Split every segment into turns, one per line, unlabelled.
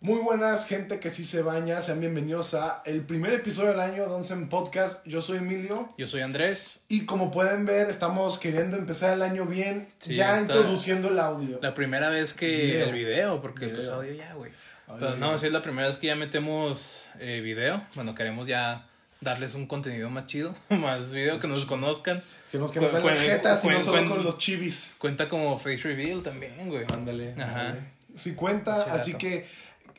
Muy buenas, gente que sí se baña. Sean bienvenidos a el primer episodio del año de Onsen Podcast. Yo soy Emilio.
Yo soy Andrés.
Y como pueden ver, estamos queriendo empezar el año bien,
Sí,
ya introduciendo el audio.
La primera vez que
Video.
el video, porque
Video.
pues audio ya, güey. Pero no, sí es la primera vez que ya metemos eh, video. Bueno, queremos ya darles un contenido más chido, más video, que nos conozcan.
Que nos, que nos
Cu-
vean las jetas y no solo con los chivis.
Cuenta como face reveal también, güey.
Ándale.
Ajá.
ándale. Sí cuenta,
Sí,
así que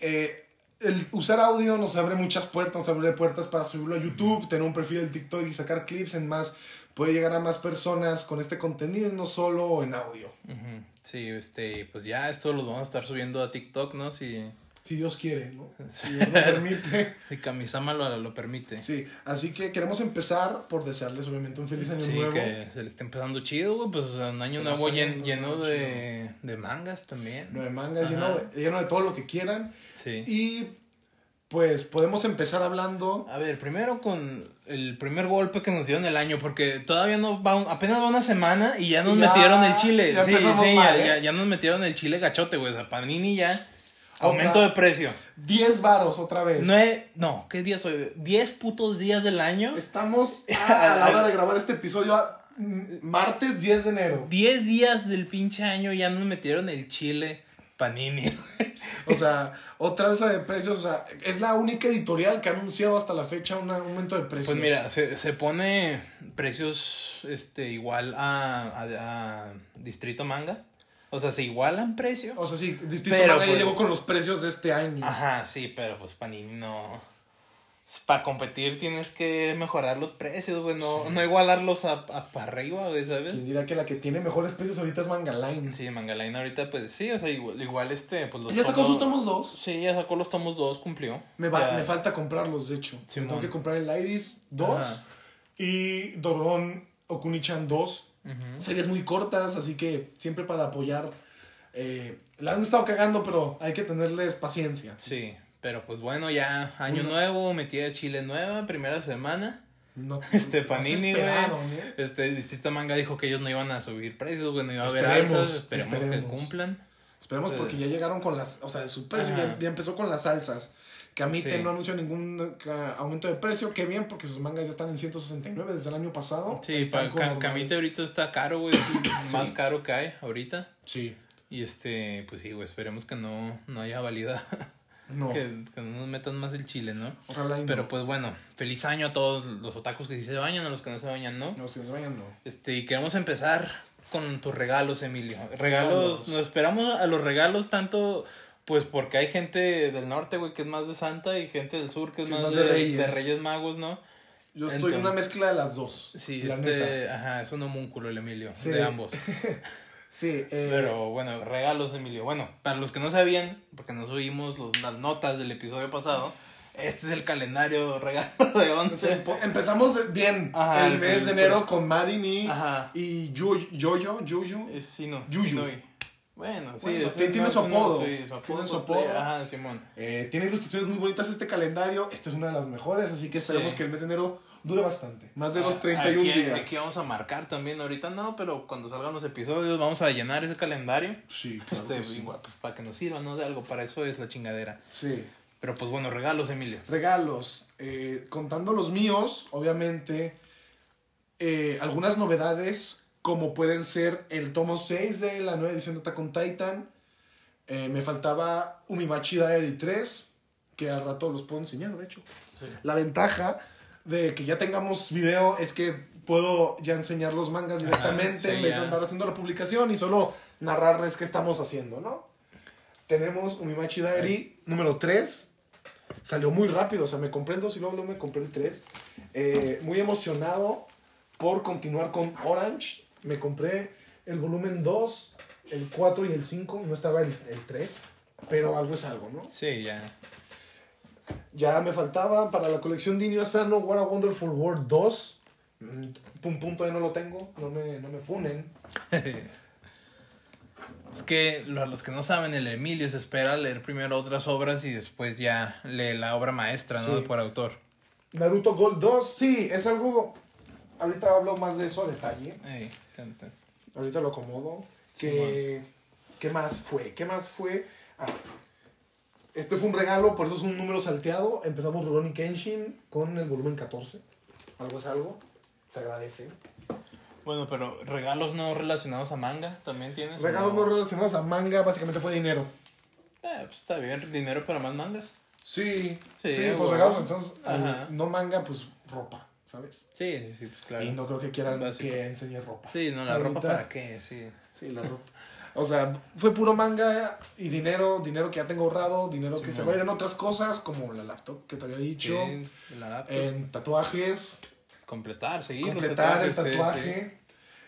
eh, el usar audio nos abre muchas puertas, nos abre puertas para subirlo a YouTube, tener un perfil en TikTok y sacar clips en más, puede llegar a más personas con este contenido y no solo en audio.
Sí, este, pues ya esto lo vamos a estar subiendo a TikTok, ¿no? Si,
Si Dios quiere, ¿no? Si Dios lo permite.
si Kamisama lo, lo permite.
Sí, así que queremos empezar por desearles obviamente un feliz año
Sí,
nuevo.
que se le está empezando chido, güey. Pues un año
Se
nuevo llen- lleno de, de mangas también.
Lleno de mangas, lleno de, lleno de todo lo que quieran.
Sí.
Y pues podemos empezar hablando.
A ver, primero con el primer golpe que nos dieron el año, porque todavía no va, un- apenas va una semana y ya nos
Ya-
metieron el chile.
ya
sí, sí,
mal,
ya,
¿eh?
ya, ya nos metieron el chile gachote, güey. O sea, Panini ya. Aumento de precio.
10 varos otra vez.
Nue- no, ¿qué día soy? 10 putos días del año.
Estamos a, a la hora de grabar este episodio a, martes 10 de enero.
10 días del pinche año ya nos metieron el chile Panini.
O sea, otra alza de precios. O sea, es la única editorial que ha anunciado hasta la fecha un aumento de precios.
Pues mira, se, se pone precios este igual a, a- a Distrito Manga. O sea, se igualan precio.
O sea, sí, Distrito
Pero,
Manga ya
pues-
llegó con los precios de este año.
Ajá, sí, pero pues Panini no. Para competir tienes que mejorar los precios, güey. No, no igualarlos a, a para arriba, güey, ¿sabes?
Quien dirá que la que tiene mejores precios ahorita es Manga Line.
Sí, Mangaline ahorita, pues sí, o sea, igual, igual este, pues los
¿Ya sacó
tomos-
sus tomos dos?
Sí, ya sacó los tomos dos, cumplió.
Me, va-
Ya.
me falta comprarlos, de hecho. Me
Simón.
tengo que comprar el Iris 2
Ajá.
y Doron Okunichan 2. Series muy cortas, así que siempre para apoyar. eh, la han estado cagando, pero hay que tenerles paciencia.
Sí, pero pues bueno, ya año
Uno.
nuevo, metida de chile nueva, primera semana.
No,
Este Panini, güey.
¿eh?
Este Distrito Manga dijo que ellos no iban a subir precios, güey, no iba a haber
Esperemos,
alzas. Esperemos, que cumplan.
Esperemos porque ya llegaron con las. O sea, su precio ya empezó con las salsas. Kamite
Sí.
no anunció ningún aumento de precio. Qué bien, porque sus mangas ya están en 169 desde el año pasado.
Sí,
Están
pa,
como
Ca-
normal.
Camite ahorita está caro, güey. Más caro que hay ahorita.
Sí.
Y este, pues sí, güey, esperemos que no, no haya valida.
No.
que, que no nos metan más el chile, ¿no?
Ojalá y no.
Pero pues bueno, feliz año a todos los otakus que sí se bañan, a los que no se bañan, ¿no?
No, si nos vayan, no.
Este, y queremos empezar con tus regalos, Emilio.
Regalos.
Regalos, nos esperamos a los regalos tanto, pues porque hay gente del norte, güey, que es más de Santa y gente del sur que es, más, de, de Reyes. Magos, ¿no?
Yo estoy en una mezcla de las dos.
Sí,
la
este,
neta.
ajá, es un homúnculo el Emilio,
Sí.
de ambos.
Sí, eh,
Pero bueno, regalos, Emilio. Bueno, para los que no sabían, porque no subimos los, las notas del episodio pasado, este es el calendario regalo de
o
11.
sea, po- empezamos bien
Ajá,
el
el-
mes de enero con Marin y,
Ajá.
y Yu- Yoyo, Yuyu.
Es Sino.
Yuyu.
Sinoy. Bueno, sí,
Bueno, tiene- tiene su apodo.
sí, su apodo.
Tiene su
cosplay.
apodo.
Ajá, Simón.
Eh, tiene ilustraciones muy bonitas este calendario. Esta es una de las mejores, así que esperemos
Sí.
que el mes de enero dure bastante. Más de los
Ah,
31
aquí,
días.
Aquí vamos a marcar también, ahorita no, pero cuando salgan los episodios vamos a llenar ese calendario.
Sí, claro
Este,
que sí.
igual, pues, para que nos sirva, ¿no? De algo, para eso es la chingadera.
Sí.
Pero pues bueno, regalos, Emilio.
Regalos. Eh, contando los míos, obviamente, eh, algunas novedades, como pueden ser el tomo 6 de la nueva edición de Attack on Titan. Eh, me faltaba Umimachi Diary 3, que al rato los puedo enseñar, de hecho. La ventaja de que ya tengamos video es que puedo ya enseñar los mangas directamente
sí,
en vez de andar haciendo la publicación y solo narrarles qué estamos haciendo, ¿no? Tenemos Umimachi Diary número 3. Salió muy rápido, o sea, me compré el 2 y luego, luego me compré el 3. Eh, muy emocionado por continuar con Orange. Me compré el volumen 2, el 4 y el 5. No estaba el, el 3, pero algo es algo, ¿no?
Sí, ya.
Ya me faltaba para la colección de Inyo Asano What a Wonderful World 2. Mm, Pum pum todavía no lo tengo, no me, no me funen.
Es que lo- los que no saben, el Emilio se espera leer primero otras obras y después ya lee la obra maestra, ¿no? Por autor.
Naruto Gold 2, sí, es algo. Ahorita hablo más de eso a detalle.
Ey, tan, tan.
Ahorita lo acomodo. Que, ¿Qué más fue? ¿Qué más fue? Ah, este fue un regalo, por eso es un número salteado. Empezamos Rurouni Kenshin con el volumen 14. Algo es algo. Se agradece.
Bueno, pero regalos no relacionados a manga también tienes.
Regalos no? relacionados a manga, básicamente fue dinero.
Eh, pues está bien, dinero para más mangas.
Sí, sí, pues regalos entonces, no manga, pues ropa, ¿sabes?
Sí, sí, sí, pues claro.
Y no creo que quieran que enseñe ropa.
Sí, no, la ropa para qué, sí.
Sí, la ropa. O sea, fue puro manga y dinero, dinero que ya tengo ahorrado, dinero que se va a ir en otras cosas, como la laptop que te había dicho. la laptop. En tatuajes.
Completar, seguir.
Completar el tatuaje.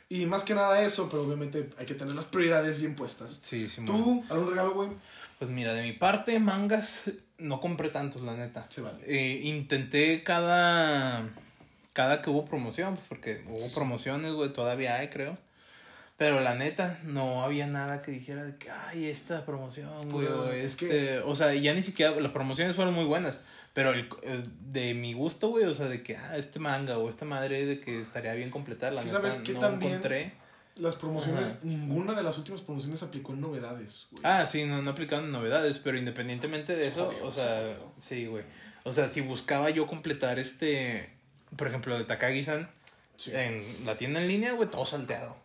Y más que nada eso, pero obviamente hay que tener las prioridades bien puestas. Sí, sí. ¿Tú? ¿Algún regalo, güey?
Pues mira, de mi parte, mangas no compré tantos, la neta. Sí, vale. Eh, intenté cada. Cada que hubo promoción, pues porque hubo promociones, güey, todavía hay, creo. Pero la neta, no había nada que dijera de que, ay, esta promoción, güey, o este. O sea, ya ni siquiera. Las promociones fueron muy buenas. Pero el, de mi gusto, güey, o sea, de que, ah, este manga o esta madre de que estaría bien completar, la
¿sabes que no también encontré. Las promociones, ninguna de las últimas promociones aplicó en novedades,
güey. Ah, sí, no, no aplicaron en novedades, pero independientemente de eso, o sea, sí, güey. O sea, si buscaba yo completar este, por ejemplo, de Takagi-san, en la tienda en línea, güey, todo salteado.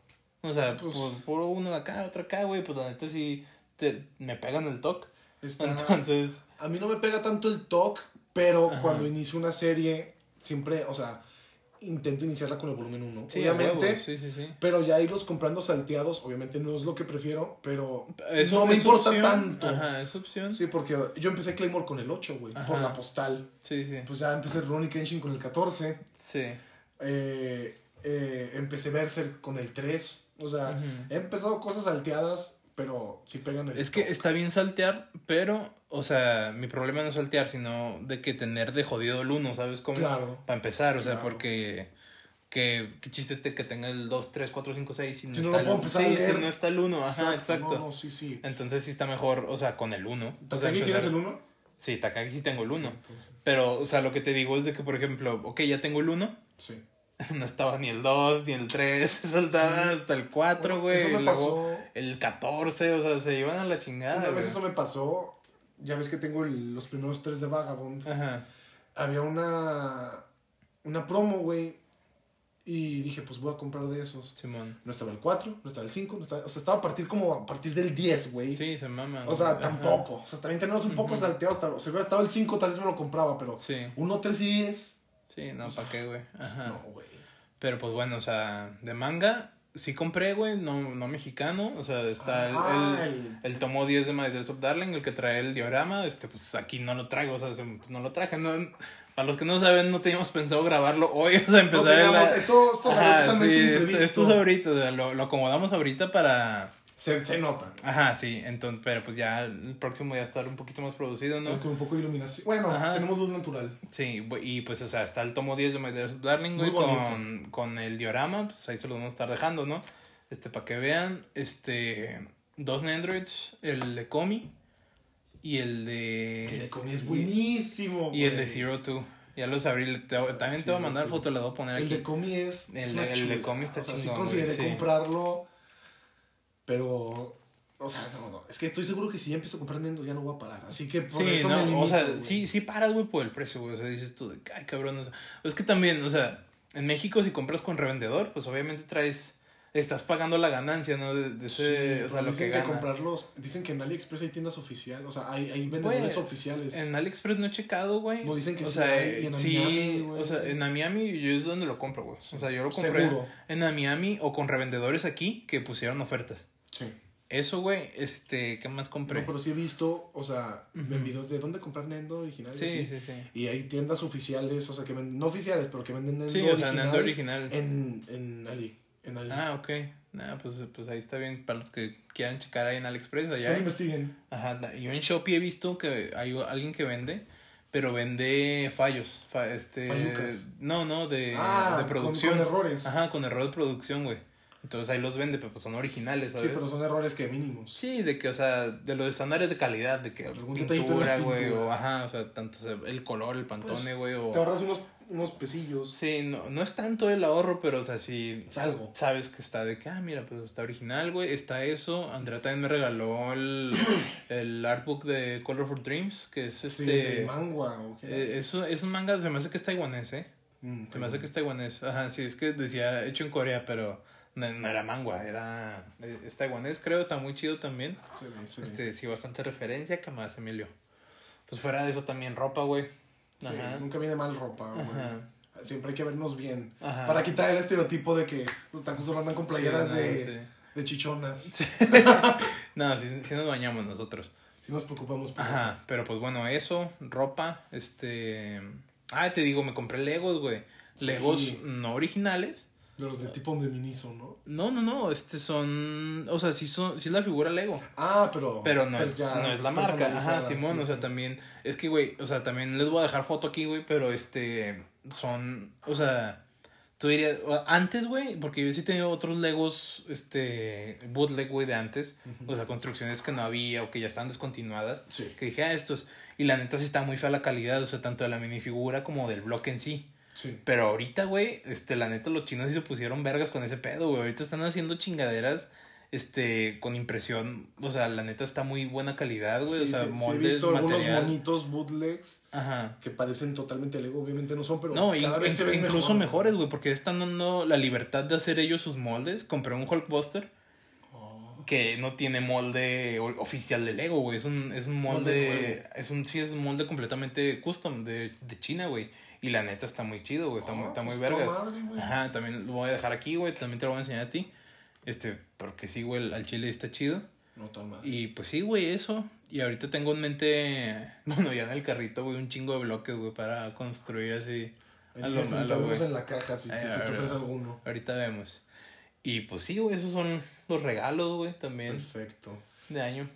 O sea, pues, puro uno de acá, otro acá, güey, pues la neta sí te, me pegan el toque. Entonces.
A mí no me pega tanto el toque, pero cuando inicio una serie, siempre, o sea, intento iniciarla con el volumen 1. Sí, obviamente. sí, sí, sí. Pero ya irlos comprando salteados, obviamente no es lo que prefiero, pero no me importa tanto.
Ajá, es opción.
Sí, porque yo empecé Claymore con el 8, güey, por la postal. Sí, sí. Pues ya empecé Ronnie Kenshin con el 14. Sí. Eh, eh, empecé Berserk con el 3. O sea, he empezado cosas salteadas, pero sí pegan el.
Es que está bien saltear, pero, o sea, mi problema no es saltear, sino de que tener de jodido el 1, ¿sabes cómo? Claro. Para empezar, o sea, porque. Que, qué chiste que tenga el 2, 3, 4, 5, 6 si no, está el 1. Sí, si no está el 1, ajá, exacto. No, sí, sí. Entonces sí está mejor, o sea, con el 1.
¿Takagi tienes el 1?
Sí, Takagi sí tengo el 1. Pero, o sea, lo que te digo es de que, por ejemplo, ok, ya tengo el 1. Sí. no estaba ni el 2 ni el 3, se soltaban hasta el 4, güey. Eso me pasó. El 14, o sea, se iban a la chingada.
Una vez eso me pasó, ya ves que tengo los primeros 3 de Vagabond. Ajá. Había una, una promo, güey. Y dije, pues voy a comprar de esos. Simón. No estaba el 4, no estaba el 5, no estaba, o sea, estaba a partir como a partir del 10, güey.
Sí, se mama.
O sea, tampoco. O sea, también tenemos un poco salteado. Hasta, o sea, hubiera estado el 5, tal vez me lo compraba, pero sí. 1, 3 y 10.
Sí, no, ¿para qué, güey? Ajá. No, güey. Pero pues bueno, o sea, de manga sí compré, güey, no, no mexicano. O sea, está el, ah, el, tomo 10 de My of Darling, el que trae el diorama. Este, pues aquí no lo traigo, o sea, no lo traje. No, para los que no saben, no teníamos pensado grabarlo hoy, o sea, empezar no Esto, esto, Ajá, sí, esto, esto, es ahorita, lo, lo acomodamos ahorita para
se, se nota.
Ajá, sí. Entonces, pero pues ya el próximo ya estar un poquito más producido, ¿no?
Con un poco de iluminación. Bueno, tenemos luz natural.
Sí, y pues, o sea, está el tomo 10 de My Darling, güey, con, con el diorama. Pues ahí se lo vamos a estar dejando, ¿no? Este, para que vean. Este, dos Nendroids, el de Komi y el de.
El de Komi es buenísimo,
Y el de Zero Two. Ya los abrí. también te voy a mandar foto, la voy a poner
aquí.
El
de Komi es.
El, el de Komi está
chido. chingón. Sí consideré comprarlo pero, o sea, no, no. Es que estoy seguro que si ya empiezo a comprar Nendo ya no voy a parar. Así que por eso me limito,
O sea, sí, sí paras, güey, por el precio, güey. O sea, dices tú de, ay, cabrón. O sea, es que también, o sea, en México si compras con revendedor, pues obviamente traes estás pagando la ganancia, ¿no? De, ese, o sea,
lo que, que comprarlos, dicen que en AliExpress hay tiendas oficiales, o sea, hay, hay vendedores oficiales.
En AliExpress no he checado, güey.
No dicen que
o
sí,
sea, en sí, o sea, en Miami yo es donde lo compro, güey. O sea, yo lo compré Seguro. en Miami o con revendedores aquí que pusieron ofertas. Sí. Eso, güey, este, ¿qué más compré?
No, pero sí he visto, o sea, en videos de dónde comprar Nendo original. Sí, sí, sí, Y hay tiendas oficiales, o sea, que venden, no oficiales, pero que venden Nendo sí, original. Sí, o sea, Nendo original. En, en Ali, en Ali.
Ah, ok. Nah, pues, pues ahí está bien para los que quieran checar ahí en AliExpress. Allá
Solo investiguen.
Ajá, yo en Shopee he visto que hay alguien que vende, pero vende fallos. este, No, no, de, ah, de producción. Con, con errores. Ajá, con error de producción, güey. Entonces ahí los vende, pero pues son originales,
¿sabes? Sí, pero son errores que mínimos.
Sí, de que, o sea, de los estándares de calidad, de que pintura, güey, o ajá, o sea, tanto el color, el pantone, pues, güey, o...
Te ahorras unos, unos pesillos.
Sí, no, no es tanto el ahorro, pero, o sea, sí...
Es algo.
Sabes que está de que, ah, mira, pues está original, güey, está eso. Andrea también me regaló el, el artbook de Color for Dreams, que es este... Sí,
de manga, o
eh, es, es un manga, se me hace que es taiwanés, ¿eh? Mm, se me hace que es taiwanés. Ajá, sí, es que decía hecho en Corea, pero no, era mangua, era. Eh, es taiwanés, creo, está muy chido también. Sí, sí. Este, sí, bastante referencia, que más, Emilio. Pues fuera de eso también ropa, güey.
Sí, nunca viene mal ropa, güey. Siempre hay que vernos bien. Para quitar el estereotipo de que los tacos solo andan con playeras de, de chichonas.
no, si nos bañamos nosotros.
Si nos preocupamos
por Ajá, pero pues bueno, eso, ropa, este... Ah, te digo, me compré Legos, güey. Legos no originales
de los de tipo de Miniso, ¿no?
No, no, no, este son, o sea, sí son, sí es la figura Lego.
Ah, pero.
Pero no, es, no es la marca, ajá, Simón, o sea, también, es que, güey, o sea, también les voy a dejar foto aquí, güey, pero este, son, o sea, tú dirías, antes, güey, porque yo sí he tenido otros Legos, este, bootleg, güey, de antes, o sea, construcciones que no había o que ya están descontinuadas,
sí.
que dije, ah, estos, y la neta sí está muy fea la calidad, o sea, tanto de la minifigura como del bloque en sí. Pero ahorita, güey, este, la neta, los chinos sí se pusieron vergas con ese pedo, güey. Ahorita están haciendo chingaderas, este, con impresión. O sea, la neta está muy buena calidad, güey. o sea,
moldes, he visto algunos bonitos bootlegs. Ajá. Que parecen totalmente Lego, obviamente no son, pero. No, cada vez se
ven incluso mejores, güey, porque están dando la libertad de hacer ellos sus moldes. Compré un Hulkbuster. Que no tiene molde oficial de Lego, güey. Es un, es un molde, es un, sí, es un molde completamente custom de, de China, güey. Y la neta está muy chido, güey. Está, muy, está muy vergas. Ajá, también lo voy a dejar aquí, güey. También te lo voy a enseñar a ti. Este, porque sí, güey, al chile está chido.
No toma.
Y pues sí, güey, eso. Y ahorita tengo en mente, bueno, ya en el carrito, güey, un chingo de bloques, güey, para construir así.
A lo en la caja si, te, si te ofrece alguno.
Ahorita vemos. Y pues sí, güey, esos son los regalos, güey, también.
Perfecto.
De año.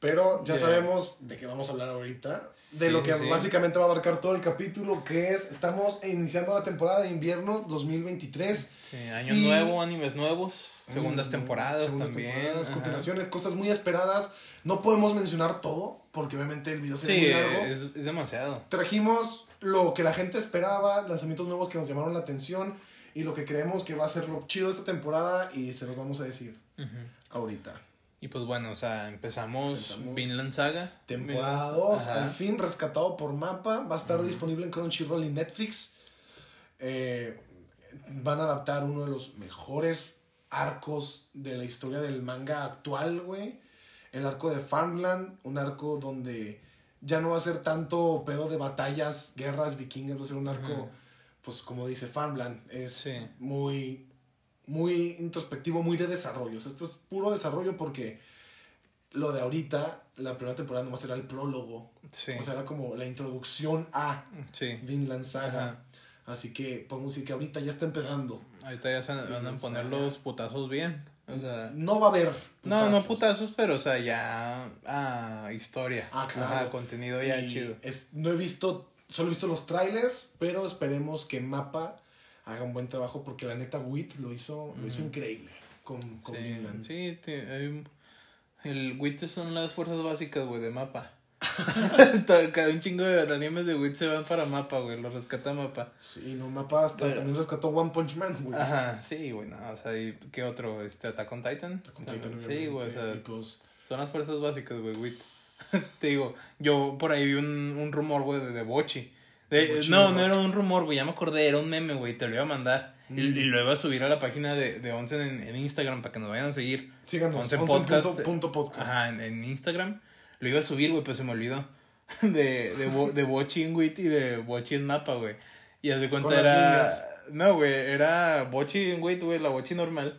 Pero ya sabemos de qué vamos a hablar ahorita. De lo que básicamente va a abarcar todo el capítulo, que es, estamos iniciando la temporada de invierno 2023.
Sí, año nuevo, animes nuevos, segundas temporadas segundas también. Temporadas,
continuaciones, cosas muy esperadas. No podemos mencionar todo, porque obviamente el video sería muy largo.
Es, es demasiado.
Trajimos lo que la gente esperaba, lanzamientos nuevos que nos llamaron la atención y lo que creemos que va a ser lo chido de esta temporada y se los vamos a decir ahorita.
Y pues bueno, o sea, empezamos, Vinland Saga.
Temporada 2, al fin rescatado por mapa. Va a estar disponible en Crunchyroll y Netflix. Eh, van a adaptar uno de los mejores arcos de la historia del manga actual, güey. El arco de Farmland, un arco donde ya no va a ser tanto pedo de batallas, guerras, vikingos, va a ser un arco, pues como dice Farmland, es muy muy introspectivo, muy de desarrollo. esto es puro desarrollo porque lo de ahorita, la primera temporada nomás era el prólogo. Sí. O sea, era como la introducción a Vinland Saga. Así que podemos decir que ahorita ya está empezando.
Ahorita ya se van a poner los putazos bien. O sea,
no va a haber.
No, no putazos, pero o sea, ya. Ah, historia.
Ah, claro.
contenido ya chido.
Es, no he visto, solo he visto los trailers, pero esperemos que Mapa haga un buen trabajo porque la neta Wit lo hizo, lo hizo increíble con, con
sí, Sí, el Wit son las fuerzas básicas, güey, de mapa. Cada un chingo de animes de Wit se van para mapa, güey, lo rescata mapa.
Sí, no, mapa hasta también rescató One Punch Man, güey.
Ajá, sí, güey, no, o sea, ¿y qué otro? Este, Attack on Titan. Attack on Titan, Sí, güey, o sea, pues, son las fuerzas básicas, güey, Wit. Te digo, yo por ahí vi un, un rumor, güey, de, de Bochi no, no era un rumor, güey, ya me acordé, era un meme, güey, te lo iba a mandar. Y, mm. lo iba a subir a la página de, de Onsen en, Instagram para que nos vayan a seguir.
Síganos, Onsen Podcast. Punto, podcast.
Ajá, en, Instagram. Lo iba a subir, güey, pues se me olvidó. De, de, de Watching Wit y de Watching Mapa, güey. Y haz de cuenta era. No, güey, era Watching Wit, güey, la Watching normal.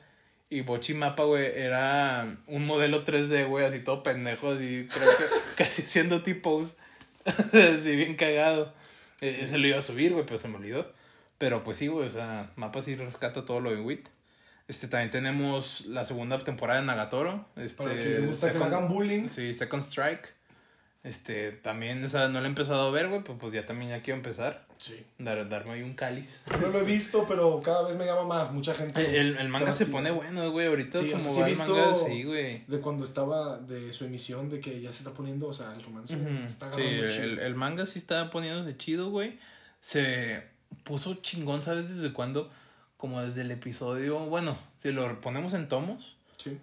Y Bochi Mapa, güey, era un modelo 3D, güey, así todo pendejo, así, creo que casi haciendo tipos. así bien cagado. E-, ese lo iba a subir, güey, pero se me olvidó. Pero pues sí, güey, o sea, Mapa sí rescata todo lo de WIT. Este, también tenemos la segunda temporada de Nagatoro. Este,
Para que le gusta que hagan bullying.
Sí, Second Strike. Este, también, o sea, no lo he empezado a ver, güey, pues, pues ya también ya quiero empezar. Sí. Dar, darme ahí un cáliz.
No lo he visto, pero cada vez me llama más. Mucha gente.
El, el manga se pone bueno, güey. Ahorita sí, como o sea, sí
visto manga, sí, güey. De cuando estaba de su emisión, de que ya se está poniendo, o sea, el romance está
Sí, el, el, manga sí está poniéndose chido, güey. Se puso chingón, ¿sabes desde cuándo? Como desde el episodio. Bueno, si lo ponemos en tomos. Sí.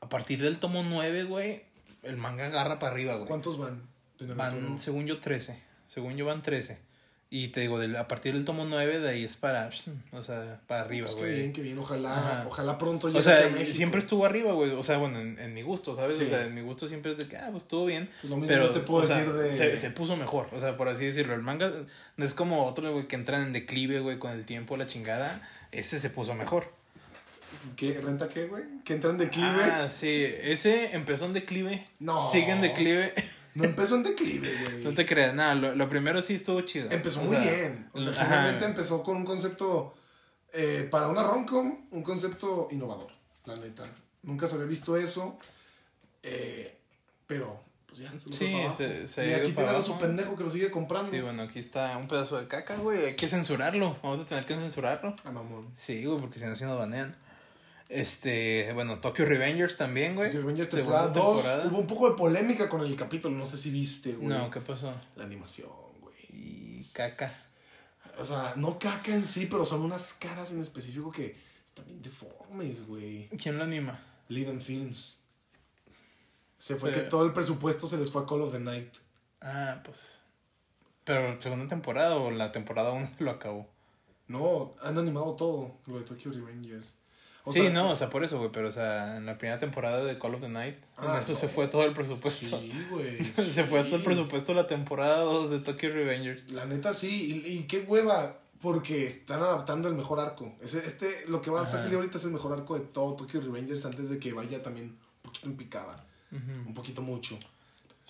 A partir del tomo 9, güey, el manga agarra para arriba, güey.
¿Cuántos van?
Van, según yo, 13. Según yo, van 13. Y te digo, a partir del tomo 9, de ahí es para, o sea, para arriba, pues
güey. Qué bien, qué bien. Ojalá, ojalá pronto
llegue O sea, siempre estuvo arriba, güey. O sea, bueno, en, mi gusto, ¿sabes? O sea, en mi gusto siempre es de que, ah, pues estuvo bien. Pues pero, te puedo decir de... se, se, puso mejor, o sea, por así decirlo. El manga no es como otro, güey, que entran en declive, güey, con el tiempo, la chingada. Ese se puso mejor.
¿Qué? ¿Renta qué, güey? ¿Que entra en declive?
Ah, sí. Ese empezó en declive. No. Sigue en declive.
No empezó en declive, güey.
No te creas, nada, lo, primero sí estuvo chido.
Empezó muy bien. O sea, realmente empezó con un concepto, eh, para una romcom, un concepto innovador, la neta. Nunca se había visto eso, eh, pero pues ya, se Sí, se, se Y aquí tiene a su pendejo que lo sigue comprando.
Sí, bueno, aquí está un pedazo de caca, güey, hay que censurarlo, vamos a tener que censurarlo.
Ah, mamón.
Sí, güey, porque si no, si nos banean. Este, bueno, Tokyo Revengers también, güey. Tokyo Revengers
temporada 2. Hubo un poco de polémica con el capítulo, no sé si viste, güey.
No, ¿qué pasó?
La animación, güey.
Y caca.
O sea, no caca en sí, pero son unas caras en específico que están bien deformes, güey.
¿Quién lo anima?
Liden Films. Se fue que todo el presupuesto se les fue a Call of the Night.
Ah, pues. Pero segunda temporada o la temporada 1 lo acabó.
No, han animado todo, lo de Tokyo Revengers
sí, no, o sea, por eso, güey, pero o sea, en la primera temporada de Call of the Night, ah, eso se fue todo el presupuesto. Sí, güey. se fue hasta el presupuesto la temporada 2 de Tokyo Revengers.
La neta sí, y, qué hueva, porque están adaptando el mejor arco. Ese, este, lo que va a salir ahorita es el mejor arco de todo Tokyo Revengers antes de que vaya también un poquito en picada. Un poquito mucho.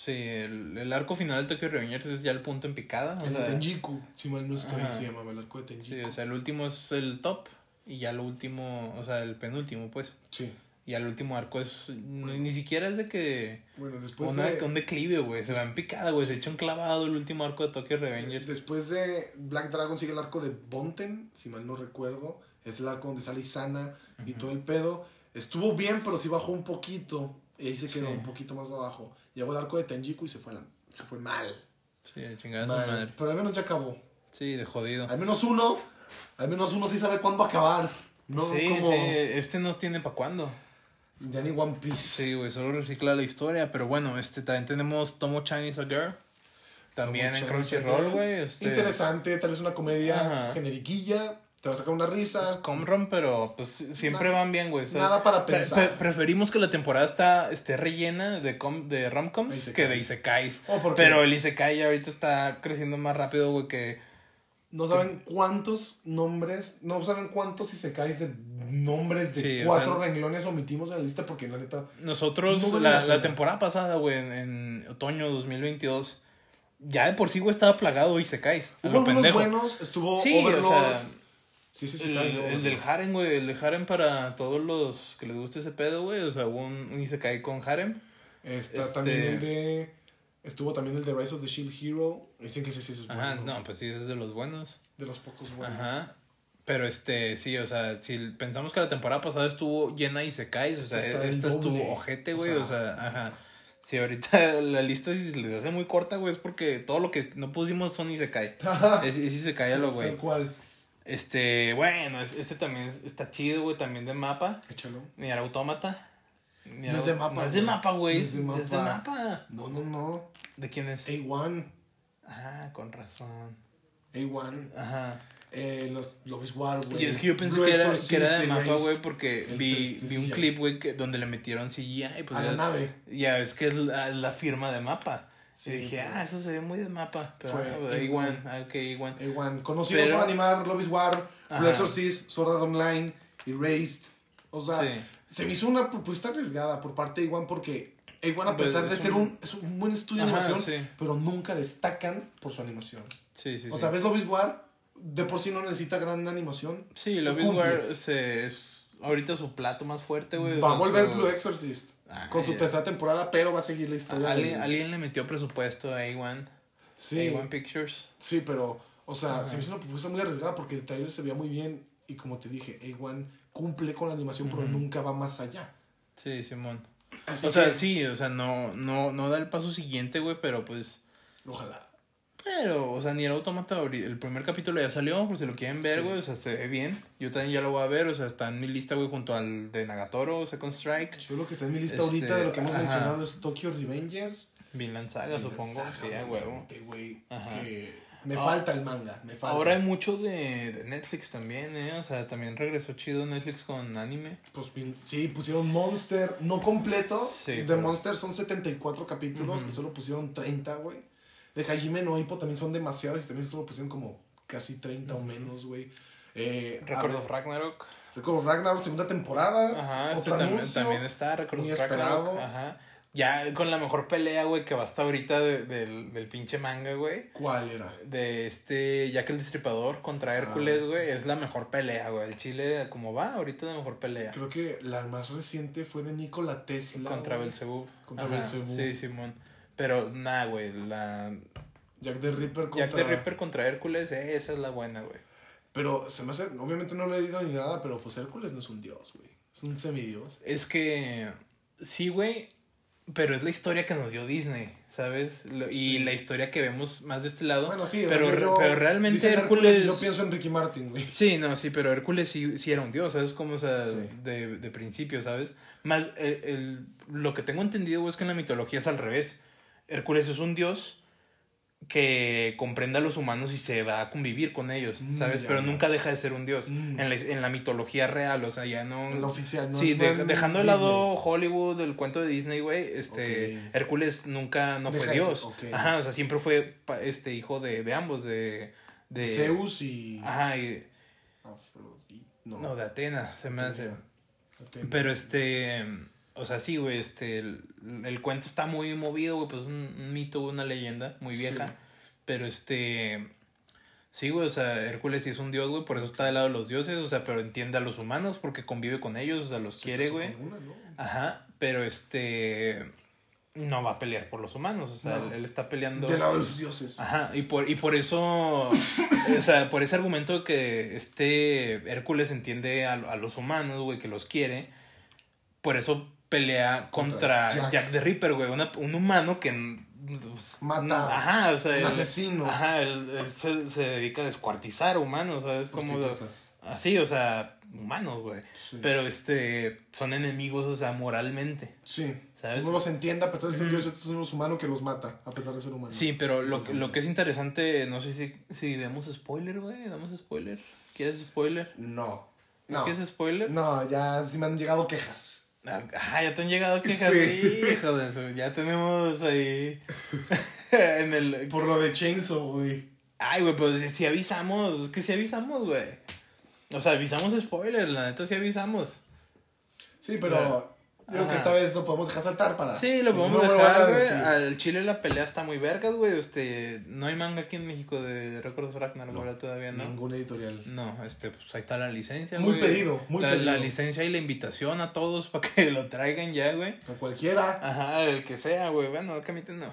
Sí, el, el, arco final de Tokyo Revengers es ya el punto en picada.
El de Tenjiku, si mal no estoy, se llama el arco de Tenjiku.
Sí, o sea, el último es el top. Y ya lo último, o sea, el penúltimo, pues. Sí. Y al último arco es. Ni siquiera es de que. Bueno, después de. Un declive, güey. Se va en picada, güey. Se echa un clavado el último arco de Tokyo Revengers.
Después de Black Dragon sigue el arco de Bonten, si mal no recuerdo. Es el arco donde sale Isana y todo el pedo. Estuvo bien, pero sí bajó un poquito. Y ahí se quedó un poquito más abajo. Llegó el arco de Tenjiku y se fue, se fue mal.
Sí, chingada madre.
Pero al menos ya acabó.
Sí, de jodido.
Al menos uno al menos uno sí sabe cuándo acabar. No
sí, sí, este no tiene para cuándo.
Ya ni One Piece.
Sí, güey, solo recicla la historia. Pero bueno, este también tenemos Tomo Chinese a Girl. También en Crunchyroll, güey. Este...
Interesante, tal vez una comedia generiquilla. Te va a sacar una risa.
Es Comron, pero pues siempre van bien, güey. nada para pensar. preferimos que la temporada está, esté rellena de, com de romcoms que de Isekais. Oh, pero el Isekai ahorita está creciendo más rápido, güey, que
no saben cuántos nombres, no saben cuántos isekais de nombres de cuatro renglones omitimos en la lista porque la neta.
Nosotros, la, la, temporada pasada, güey, en, otoño 2022, ya de por sí, güey, estaba plagado isekais. Hubo algunos buenos, estuvo sí, Overlord. O sea, sí, sí, sí, el, el, del Harem, güey, el de Harem para todos los que les guste ese pedo, güey. O sea, hubo un, un isekai con Harem.
Está también este el de Estuvo también el de Rise of the Shield Hero. Dicen que ese sí es
bueno. Ajá, no, pues sí, ese es de los buenos.
De los pocos buenos.
Ajá. Pero este, sí, o sea, si pensamos que la temporada pasada estuvo llena y se cae, o sea, esta, estuvo ojete, güey, o, sea, ajá. Si ahorita la lista si se les hace muy corta, güey, es porque todo lo que no pusimos son y se cae. Es, y se cae lo, güey. cual. Este, bueno, este también está chido, güey, también de mapa. Échalo. Ni autómata no es de mapa. No es de mapa, güey. es, de mapa.
No, no, no.
¿De quién es?
A1.
Ah, con razón.
A1. Ajá. Eh, los Lobis War, güey.
Y es que yo pensé que era, que era, de mapa, güey, porque vi, vi un clip, güey, donde le metieron CGI. Pues
a la, nave.
Ya es que es la, firma de mapa. Sí, y dije, ah, eso se ve muy de mapa. Pero Fue A1, ah, ok, A1.
A1, conocido por animar Lobis War, Blue Exorcist, Sword Art Online, Erased. O sea, se me hizo una propuesta arriesgada por parte de Iguan porque Iguan a pues, pesar de ser un, es un buen estudio de animación, pero nunca destacan por su animación. Sí, sí, o sea, ¿ves Lobby's War? De por sí no necesita gran animación.
Sí, Lobby's War se, es ahorita su plato más fuerte, güey.
Va a volver Blue Exorcist. Ah, con su tercera temporada, pero va a seguir la historia.
¿Alguien, le metió presupuesto a A1. Sí. A1 Pictures.
Sí, pero, o sea, se me hizo una propuesta muy arriesgada porque el trailer se veía muy bien. Y como te dije, A1 cumple con la animación, pero nunca va más allá.
Sí, Simón. o sea, sí, o sea, no, no, no da el paso siguiente, güey, pero pues.
Ojalá.
Pero, o sea, ni el automata, el primer capítulo ya salió, por si lo quieren ver, güey, o sea, se ve bien. Yo también ya lo voy a ver, o sea, está en mi lista, güey, junto al de Nagatoro, Second Strike.
Yo lo que está en mi lista ahorita de lo que hemos este, mencionado es Tokyo Revengers.
Vinland Saga, supongo. Saga,
huevo. güey. Me ah, falta el manga, me falta.
Ahora hay mucho de, de, Netflix también, ¿eh? O sea, también regresó chido Netflix con anime.
Pues sí, pusieron Monster, no completo. de Monster son 74 capítulos y solo pusieron 30, güey. De Hajime no también son demasiados y también solo pusieron como casi 30 o menos, güey.
Eh, Record of Ragnarok.
Record of Ragnarok, segunda temporada.
Ajá, este también, también está. Record of Ragnarok. Ajá. Ya con la mejor pelea, güey, que va hasta ahorita del, del pinche manga, güey.
¿Cuál era?
De este Jack el Destripador contra Hércules, ah, güey. Es la mejor pelea, güey. El Chile, como va, ahorita es la mejor pelea.
Creo que la más reciente fue de Nikola Tesla.
Contra Belzebub. Contra Belzebub. Sí, Simón. Pero nada, güey. La.
Jack the Ripper contra.
Jack the Ripper contra Hércules, esa es la buena, güey.
Pero se me hace. Obviamente no le he leído ni nada, pero pues Hércules no es un dios, güey. Es un semidios.
Es que. Sí, güey pero es la historia que nos dio Disney, ¿sabes? y la historia que vemos más de este lado. Bueno, sí, pero, pero realmente
Hércules... Yo pienso en Ricky Martin, güey.
Sí, no, sí, pero Hércules sí, sí era un dios, ¿sabes? Como, o sea, de, de principio, ¿sabes? Más, el, el, lo que tengo entendido, es que en la mitología es al revés. Hércules es un dios que comprenda a los humanos y se va a convivir con ellos, mm, ¿sabes? Pero nunca deja de ser un dios. Mm. En, la, en, la, mitología real, o sea, ya no...
En oficial,
¿no? Sí, dejando de lado Hollywood, el cuento de Disney, güey, este... Hércules nunca no fue dios. Ajá, o sea, siempre fue este hijo de, de ambos, de, de...
Zeus y...
Ajá, y... No. no, de Atena, se me hace... Pero este... O sea, sí, güey, este, el, cuento está muy movido, güey, pues un, un mito, una leyenda muy vieja. Pero este, sí, güey, o sea, Hércules sí es un dios, güey, por eso está del lado de los dioses, o sea, pero entiende a los humanos porque convive con ellos, o sea, los quiere, güey. Ajá, pero este, no va a pelear por los humanos, o sea, él, está peleando.
Del lado de los dioses.
Ajá, y por, y por eso, o sea, por ese argumento que este Hércules entiende a, a los humanos, güey, que los quiere, por eso pelea contra, Jack. the Ripper, güey. un humano que.
Pues, Mata.
ajá, o sea.
Un asesino.
Ajá, él, se, dedica a descuartizar humanos, ¿sabes? Como. Así, o sea, humanos, güey. Pero este. Son enemigos, o sea, moralmente.
Sí. ¿Sabes? Uno los entienda a pesar de ser un dios, es un humano que los mata, a pesar de ser humano.
Sí, pero lo, lo que es interesante, no sé si, si damos spoiler, güey. ¿Damos spoiler? ¿Quieres spoiler?
No.
no. ¿Quieres spoiler?
No, ya sí me han llegado quejas.
Ah, ya te han llegado quejas. Sí. Hijo de eso. Ya tenemos ahí. en el.
Por lo de Chainsaw, güey.
Ay, güey, pues si avisamos. Es que si avisamos, güey. O sea, avisamos spoiler, la neta sí avisamos.
Sí, pero. Creo que esta vez lo podemos dejar saltar para.
Sí, lo podemos dejar, güey. Al Chile la pelea está muy vergas, güey. Este, no hay manga aquí en México de Records Ragnar, no, todavía no.
Ninguna editorial.
No, este, pues ahí está la licencia,
Muy pedido, muy
la,
pedido.
La licencia y la invitación a todos para que lo traigan ya, güey.
A cualquiera.
Ajá, el que sea, güey. Bueno, Camite no.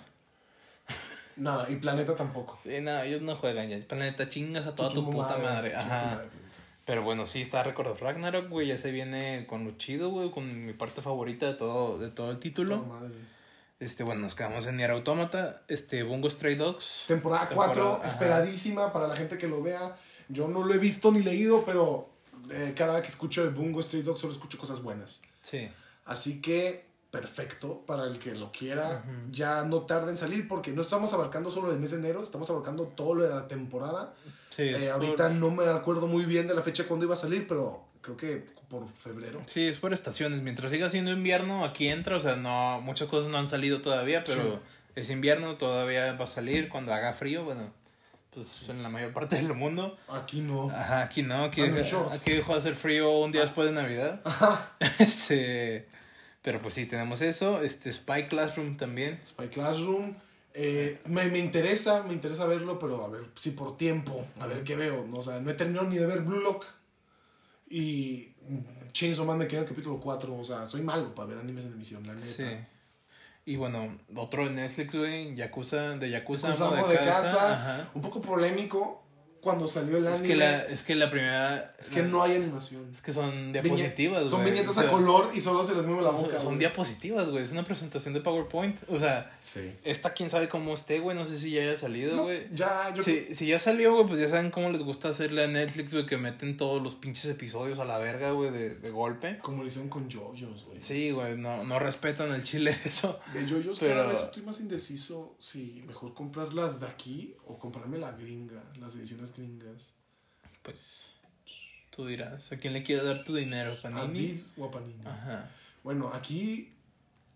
No, y Planeta tampoco.
Sí, no, ellos no juegan ya. Planeta chingas a toda tu, puta madre. Ajá. Pero bueno, sí está Record of Ragnarok, güey. Ya se viene con lo chido, güey. Con mi parte favorita de todo, de todo el título. madre. Este, bueno, nos quedamos en Nier Automata. Este, Bungo Stray Dogs.
Temporada 4, esperadísima para la gente que lo vea. Yo no lo he visto ni leído, pero eh, cada vez que escucho de Bungo Stray Dogs solo escucho cosas buenas.
Sí.
Así que perfecto para el que lo quiera. Ya no tarda en salir porque no estamos abarcando solo el mes de enero, estamos abarcando todo lo de la temporada. Sí, eh, ahorita no me acuerdo muy bien de la fecha cuando iba a salir, pero creo que por febrero.
Sí, es por estaciones. Mientras siga siendo invierno, aquí entra. O sea, no muchas cosas no han salido todavía, pero es invierno, todavía va a salir cuando haga frío. Bueno, pues en la mayor parte del mundo.
Aquí no.
Ajá, aquí no. Aquí, aquí dejó de hacer frío un día ah. después de Navidad. Ajá. este. Pero pues sí, tenemos eso. Este Spy Classroom también.
Spy Classroom. Eh, me, me, interesa, me interesa verlo, pero a ver si por tiempo, a ver qué veo. O sea, no he terminado ni de ver Blue Lock. Y Chainsaw Man me queda el capítulo 4. O sea, soy malo para ver animes en emisión, la neta. Sí.
Y bueno, otro de Netflix, güey, Yakuza, de Yakuza, Yakuza de, casa.
Un poco polémico, cuando salió el anime.
Es que la, es que la primera.
Es que no hay animación.
Es que son diapositivas,
Son viñetas a color y solo se les mueve la boca.
Son, diapositivas, güey. Es una presentación de PowerPoint. O sea, sí. esta quién sabe cómo esté, güey. No sé si ya haya salido, güey. ya, yo. Si, si ya salió, güey, pues ya saben cómo les gusta hacerle a Netflix, güey, que meten todos los pinches episodios a la verga, güey, de, de golpe.
Como lo hicieron con JoJo's, güey.
Sí, güey. No, no respetan el chile eso.
De JoJo's pero... cada vez estoy más indeciso si mejor comprarlas de aquí o comprarme la gringa, las ediciones gringas
pues tú dirás, ¿a quién le quieres dar tu dinero?
¿Panini? A o a Panini. Ajá. Bueno, aquí,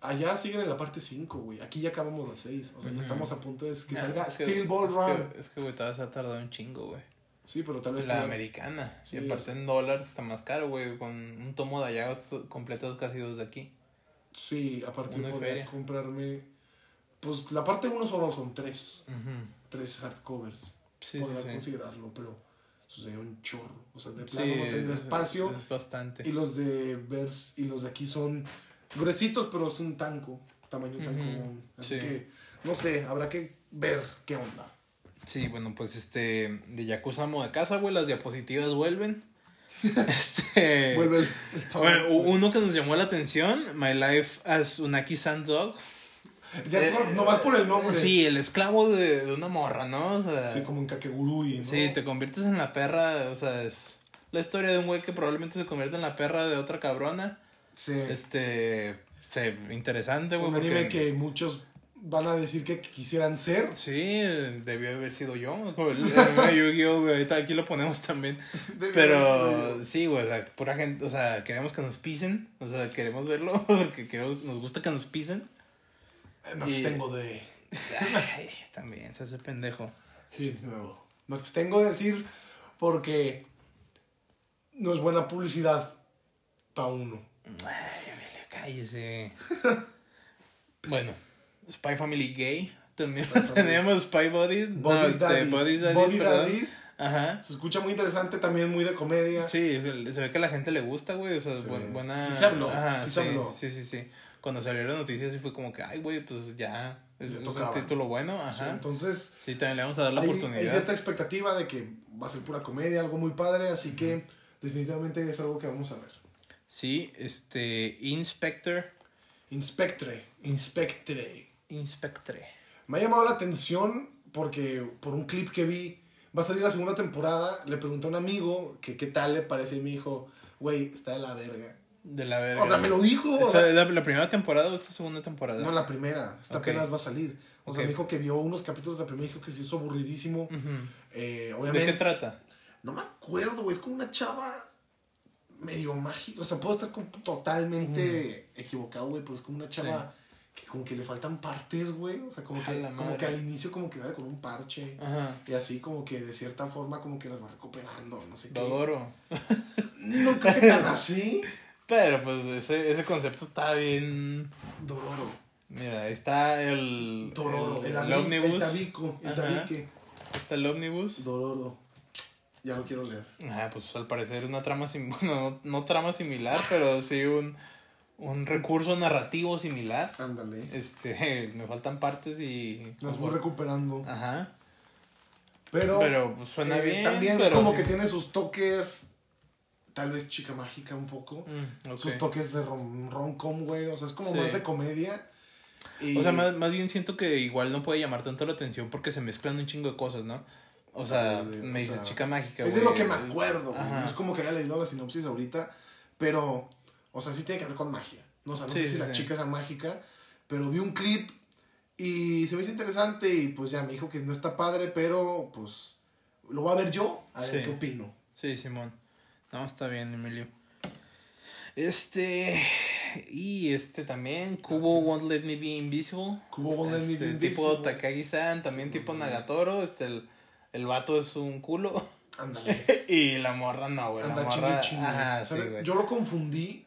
allá siguen en la parte 5, güey. Aquí ya acabamos las 6. O sea, ya estamos a punto de que salga Steel Ball Run.
Es que, güey, te vas a tardar un chingo, güey.
Sí, pero tal vez.
La americana. Sí, y aparte en dólares está más caro, güey. Con un tomo de allá completo casi dos de aquí.
Sí, aparte de poder comprarme. Pues la parte 1 solo son 3. Tres hardcovers. Sí, Podría considerarlo, pero sucedió un chorro. O sea, de plano no tendrá espacio.
Es bastante.
Y los de Vers y los de aquí son gruesitos, pero es un tanco, tamaño tan común. Así que, no sé, habrá que ver qué onda.
Sí, bueno, pues este, de Yakuza de casa, güey, las diapositivas vuelven. este. Vuelve el, bueno, uno que nos llamó la atención, My Life as Unaki Sandog.
Ya eh, no nomás por el nombre.
Sí, el esclavo de, una morra, ¿no? O sea,
sí, como en Kakegurui, ¿no?
Sí, te conviertes en la perra, o sea, es la historia de un güey que probablemente se convierte en la perra de otra cabrona. Sí. Este, sí, interesante, güey.
Un anime que muchos van a decir que quisieran ser.
Sí, debió haber sido yo. El aquí lo ponemos también. Pero sí, güey, o sea, pura gente, o sea, queremos que nos pisen, o sea, queremos verlo porque queremos, nos gusta que nos pisen.
Me abstengo de.
Ay, también, se hace pendejo.
Sí, nuevo. Me abstengo de decir porque no es buena publicidad para uno.
Ay, cállese. bueno, Spy Family Gay. También tenemos Spy Bodies.
Bodies este, Daddies. Body Daddies. Ajá. Se escucha muy interesante, también muy de comedia.
Sí, se, ve que a la gente le gusta, güey. O sea, es buena.
Sí se habló. Ajá, sí, se habló.
Sí, sí, sí cuando salieron las noticias, sí fue como que, ay, güey, pues ya, es, un título bueno, ajá.
entonces,
sí, también le vamos a dar la oportunidad.
Hay cierta expectativa de que va a ser pura comedia, algo muy padre, así que definitivamente es algo que vamos a ver.
Sí, este, Inspector.
Inspectre, Inspectre.
Inspectre.
Me ha llamado la atención porque por un clip que vi, va a salir la segunda temporada, le pregunté a un amigo que qué tal le parece y me dijo, güey, está de la verga.
De la verga.
O sea, me lo dijo. O
sea, ¿la, primera temporada o esta segunda temporada?
No, la primera. Esta apenas va a salir. O sea, me dijo que vio unos capítulos de la primera y dijo que se hizo aburridísimo. eh, obviamente,
¿De qué trata?
No me acuerdo, güey. Es como una chava medio mágica. O sea, puedo estar totalmente equivocado, güey, pero es como una chava que como que le faltan partes, güey. O sea, como, que, como que al inicio como que sale con un parche. Y así como que de cierta forma como que las va recuperando, no sé qué.
Dodoro.
no creo que tan así.
Pero pues ese, ese concepto está bien.
Dororo.
Mira, está el.
Dororo, el, el, ómnibus. El tabico, el tabique.
Está el ómnibus.
Dororo. Ya lo quiero leer.
Ah, pues al parecer una trama sim no, no trama similar, pero sí un, un recurso narrativo similar.
Ándale.
Este, me faltan partes y.
Las voy recuperando.
Ajá.
Pero.
Pero pues, suena eh, bien.
También como que tiene sus toques tal vez chica mágica un poco. Mm, Sus toques de rom-com, güey. O sea, es como más de comedia.
O sea, más, más, bien siento que igual no puede llamar tanto la atención porque se mezclan un chingo de cosas, ¿no? O sea, me dices chica mágica,
Es de lo que me acuerdo, No es como que haya leído la sinopsis ahorita, pero, o sea, sí tiene que ver con magia. No, o sea, no sé si la chica es mágica, pero vi un clip y se me hizo interesante y pues ya me dijo que no está padre, pero pues lo voy a ver yo, a ver qué opino.
Sí, Simón. No, está bien, Emilio. Este. Y este también, Kubo Won't Let Me Be Invisible.
Kubo Won't Let Me Be este,
Invisible. Tipo Takagi-san, también tipo Nagatoro. Este, el, el vato es un culo.
Ándale.
y la morra no, güey. Anda la morra. Ajá, sí,
Yo lo confundí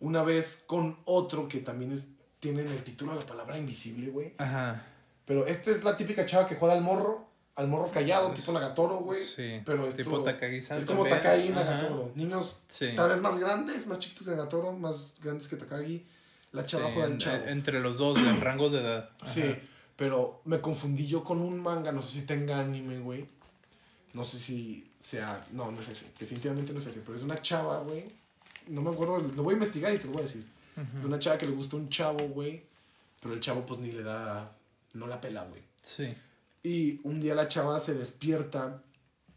una vez con otro que también es, tiene en el título la palabra invisible, güey.
Ajá.
Pero esta es la típica chava que juega al morro al morro callado, tipo Nagatoro, güey. Sí. Pero es tipo Takagi Es como Takagi y Nagatoro. Niños tal vez más grandes, más chiquitos de Nagatoro, más grandes que Takagi. La chava juega
el chavo. Entre los dos, en rangos de edad.
Sí, pero me confundí yo con un manga, no sé si tenga anime, güey. No sé si sea. No, no es ese. Definitivamente no es ese. Pero es una chava, güey. No me acuerdo. Lo voy a investigar y te lo voy a decir. De una chava que le gusta un chavo, güey. Pero el chavo, pues ni le da. No la pela, güey. Sí. Y un día la chava se despierta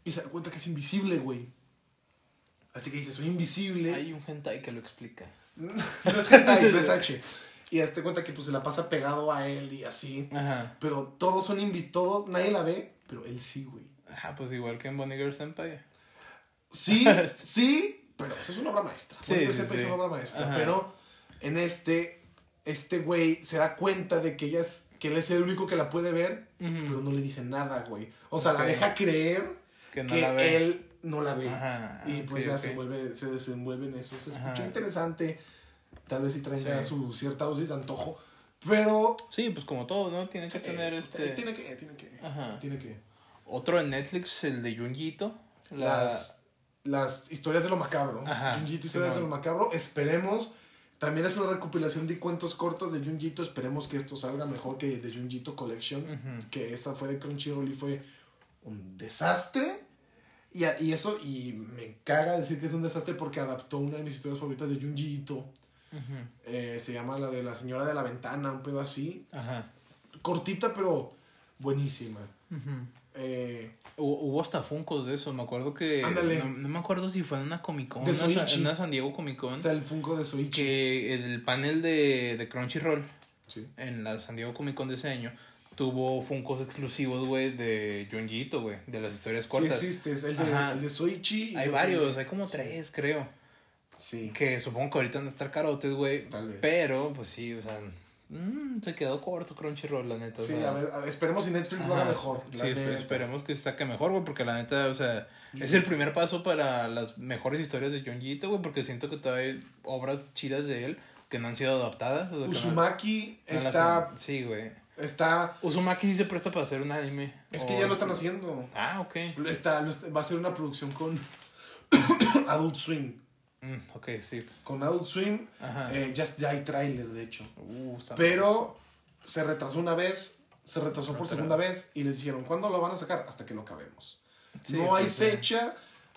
y se da cuenta que es invisible, güey. Así que dice, soy invisible.
Hay un hentai que lo explica.
no es hentai, no es H. Y hazte cuenta que pues se la pasa pegado a él y así. Ajá. Pero todos son invisibles, todos, nadie la ve, pero él sí, güey.
Ah, pues igual que en Bonnie Girl Senpai.
Sí, sí, pero eso es una obra maestra. Sí, sí, sí. es una obra maestra. Pero en este, este güey se da cuenta de que ella es que él es el único que la puede ver, pero no le dice nada, güey. O sea, la deja creer que, él no la ve. y pues ya se, vuelve, se desenvuelve en eso. Se escuchó interesante. Tal vez si traiga su cierta dosis de antojo. Pero.
Sí, pues como todo, ¿no? Tiene que tener
pues,
este.
Tiene que, tiene que. Tiene que.
Otro en Netflix, el de Junjito.
Las, las historias de lo macabro. Junjito, historias de lo macabro. Esperemos también es una recopilación de cuentos cortos de Junjito. Esperemos que esto salga mejor que de Junjito Collection. Que esa fue de Crunchyroll y fue un desastre. Y, y, eso, y me caga decir que es un desastre porque adaptó una de mis historias favoritas de Junjito. Eh, se llama la de la señora de la ventana, un pedo así. Cortita, pero buenísima.
Eh, Hubo hasta Funcos de eso, me acuerdo que... No, me acuerdo si fue en una Comic Con, en una San Diego Comic Con.
Está el Funko de Soichi.
Que el panel de, de Crunchyroll, sí. en la San Diego Comic Con de ese año, tuvo Funcos exclusivos, güey, de Junjito, güey, de las historias cortas.
Sí existe, es el de, el de Soichi.
Hay varios, hay como tres, creo. Sí. Que supongo que ahorita van a estar carotes, güey. Pero, pues sí, o sea Mm, se quedó corto Crunchyroll, la neta.
Sí, a, ver, esperemos si Netflix lo haga mejor.
Sí, esperemos que se saque mejor, güey, porque la neta, o sea, es el primer paso para las mejores historias de Junjito, güey, porque siento que todavía hay obras chidas de él que no han sido adaptadas.
Uzumaki está...
sí, güey.
Está...
Uzumaki sí se presta para hacer un anime.
Es que ya lo están haciendo.
Ah, ok.
Está, va a ser una producción con Adult Swing.
Mm, ok, sí. Pues.
Con Adult Swim, eh, ya, ya, hay tráiler, de hecho. Uh, Pero se retrasó una vez, se retrasó por segunda vez y les dijeron, ¿cuándo lo van a sacar? Hasta que lo acabemos. no hay pues, fecha,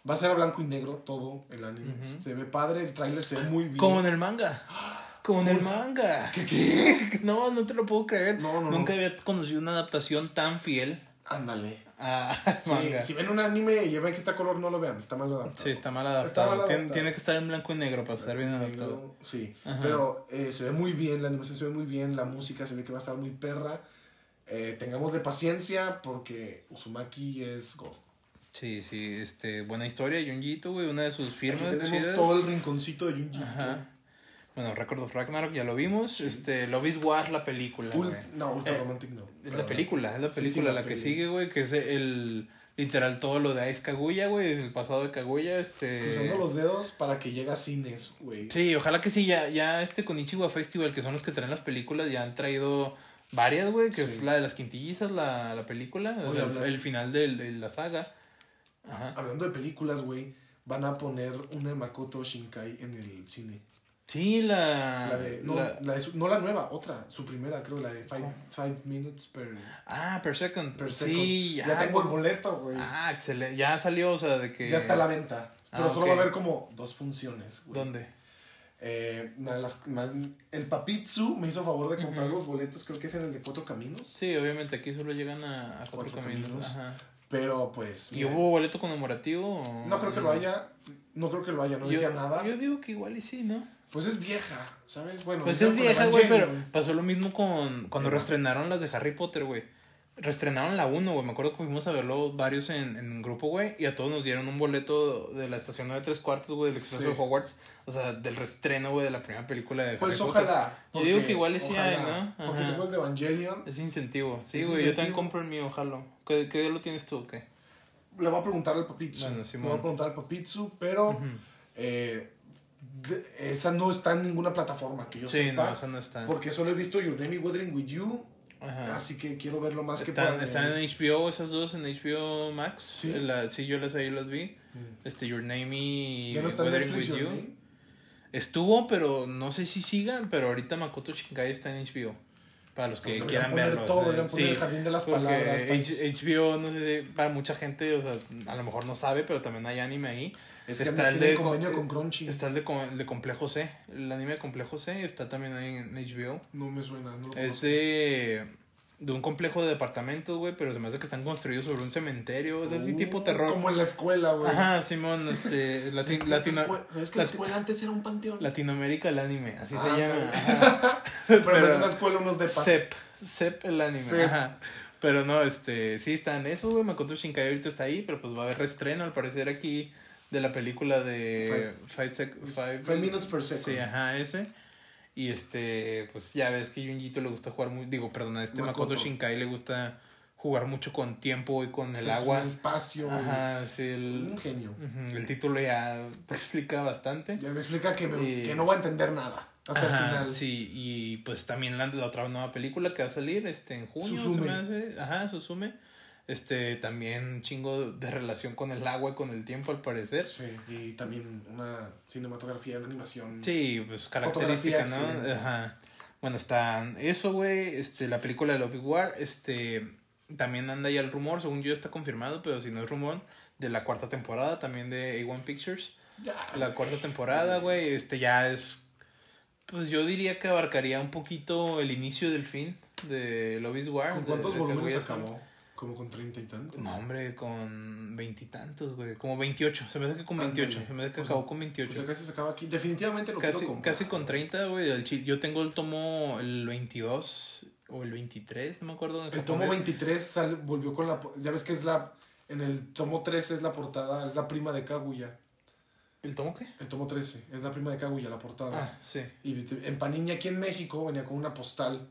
va a ser a blanco y negro todo el anime. Se ve padre, el tráiler se ve muy bien.
Como en el manga. Como en el manga. ¿Qué, qué? No, no te lo puedo creer. Nunca había conocido una adaptación tan fiel.
Ándale. Ah, si ven un anime y ven que está color, no lo vean, está mal adaptado.
Sí, está mal adaptado. Tiene, que estar en blanco y negro para estar bien adaptado.
Sí, pero eh, se ve muy bien, la animación se ve muy bien, la música se ve que va a estar muy perra. Eh, tengamos de paciencia porque Uzumaki es God.
Sí, sí, este, buena historia, Junjito, güey, una de sus firmas.
tenemos todo el rinconcito de Junjito. Ajá.
Bueno, Record of Ragnarok ya lo vimos. Este, Love is War, la película.
no, Ultra eh, Romantic no.
Es la película, es la película la, que sigue, güey, que es el literal todo lo de Ice Kaguya, güey, el pasado de Kaguya, este...
Cruzando los dedos para que llegue a cines, güey.
Sí, ojalá que sí, ya, ya este con Ichiwa Festival, que son los que traen las películas, ya han traído varias, güey, que es la de las quintillizas, la, la película, el, final de, de, la saga.
Ajá. Hablando de películas, güey, van a poner una Makoto Shinkai en el cine.
Sí,
la... la, de, no, la... de no la nueva, otra, su primera, creo, la de Five, five Minutes per...
Ah, per second. Per second. Sí,
ya. tengo el boleto, güey.
Ah, excelente. Ya salió, o sea, de que...
Ya está a la venta. Pero ah, solo va a haber como dos funciones,
güey. ¿Dónde?
Eh, las, el Papitsu me hizo favor de comprar los boletos, creo que es en el de Cuatro Caminos.
Sí, obviamente aquí solo llegan a, a Cuatro, Caminos. Ajá.
Pero pues...
¿Y hubo boleto conmemorativo?
No creo que lo haya, no creo que lo haya, no decía nada.
Yo digo que igual y sí, ¿no?
Pues es vieja, ¿sabes? Bueno,
pues es vieja, güey, pero pasó lo mismo con cuando restrenaron las de Harry Potter, güey. Restrenaron la 1, güey. Me acuerdo que fuimos a verlo varios en, en un grupo, güey. Y a todos nos dieron un boleto de la estación de tres cuartos, güey, del Expreso de Hogwarts. O sea, del restreno, güey, de la primera película de
Pues ojalá.
Yo digo que igual sí hay, ¿no?
Porque tengo el de Evangelion.
Es incentivo. Sí, güey, yo también compro el mío, ojalá. ¿Qué, ¿Qué, lo tienes tú o qué?
Le voy a preguntar al Papitsu. Bueno, sí, Le voy a preguntar al Papitsu, pero... eh, esa no está en ninguna plataforma que yo
sí, sepa. No, esa no está.
Porque solo he visto Your Name Weathering with You Así que quiero ver lo más
que
pueda.
Están en HBO esas dos, en HBO Max. Sí, sí yo las ahí las vi. Mm. Este, Your Name y ¿Ya no está With You. Estuvo, pero no sé si sigan, pero ahorita Makoto Shinkai está en HBO. Para los que quieran verlo. Todo, poner sí, el jardín de las palabras. HBO, no sé, para mucha gente, o sea, a lo mejor no sabe, pero también hay anime ahí. Es que está el de convenio con Crunchy. Está el de, de Complejo C, el anime de Complejo C, está también ahí en HBO.
No me suena, no lo
Es de de un complejo de departamentos, güey, pero se me hace que están construidos sobre un cementerio, es así tipo uh, terror.
Como en la escuela, güey.
Ajá, Simón, este,
Lati latino, es que la escuela antes era un panteón.
Latinoamérica el anime, así se llama.
pero, pero es una escuela unos de paz.
CEP, CEP el anime, ajá. Pero no, este, sí están esos, güey, Makoto Shinkai ahorita está ahí, pero pues va a haber reestreno al parecer aquí de la película de Five,
five, five Minutes Per Second.
Sí, ajá, ese. Y este, pues ya ves que Junjito le gusta jugar muy, digo, perdona, este Makoto, Shinkai le gusta jugar mucho con tiempo y con el agua.
El espacio.
Ajá, sí, el,
un genio.
el título ya explica bastante.
Ya me explica que, que no va a entender nada hasta el final.
Sí, y pues también la, la, otra nueva película que va a salir este en junio, Susume. se me hace. Ajá, Susume este también un chingo de relación con el agua y con el tiempo al parecer.
Sí, y también una cinematografía, una animación.
Sí, pues característica, ¿no? Ajá. Bueno, está eso, güey, este la película de Love War, este también anda ya el rumor, según yo está confirmado, pero si no es rumor de la cuarta temporada también de A1 Pictures. la cuarta temporada, güey, este ya es pues yo diría que abarcaría un poquito el inicio del fin de Love is War.
¿Con cuántos volúmenes acabó? Como con treinta y tantos.
No, hombre, con veintitantos, güey. Como veintiocho. Se me hace que con veintiocho. Se me hace que acabó con veintiocho.
Pues casi se acaba aquí. Definitivamente lo casi,
Casi con treinta, güey. Yo tengo el tomo el veintidós o el veintitrés, no me acuerdo.
El tomo veintitrés sale, volvió con la... Ya ves que es la... En el tomo 13 es la portada, es la prima de Kaguya.
¿El tomo qué?
El tomo 13, es la prima de Kaguya, la portada.
Ah, sí.
Y en Panini aquí en México venía con una postal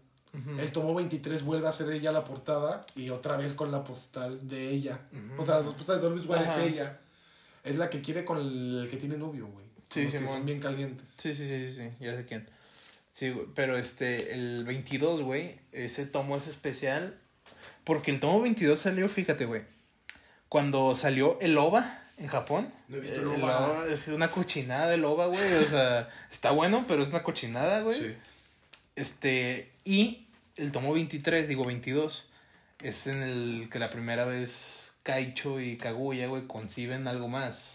el tomo 23 vuelve a ser ella la portada y otra vez con la postal de ella. O sea, las dos postales de Luis es ella. Es la que quiere con el, que tiene novio, güey. Sí, sí, que son bien calientes.
Sí, sí, sí, sí, ya sé quién. Sí, pero este, el 22, güey, ese tomo es especial porque el tomo 22 salió, fíjate, güey, cuando salió el OVA en Japón.
No he visto el, OVA.
Es una cochinada el OVA, güey, o sea, está bueno, pero es una cochinada, güey. Sí. Este, y el tomo 23, digo 22, es en el que la primera vez Kaicho y Kaguya, güey, conciben algo más.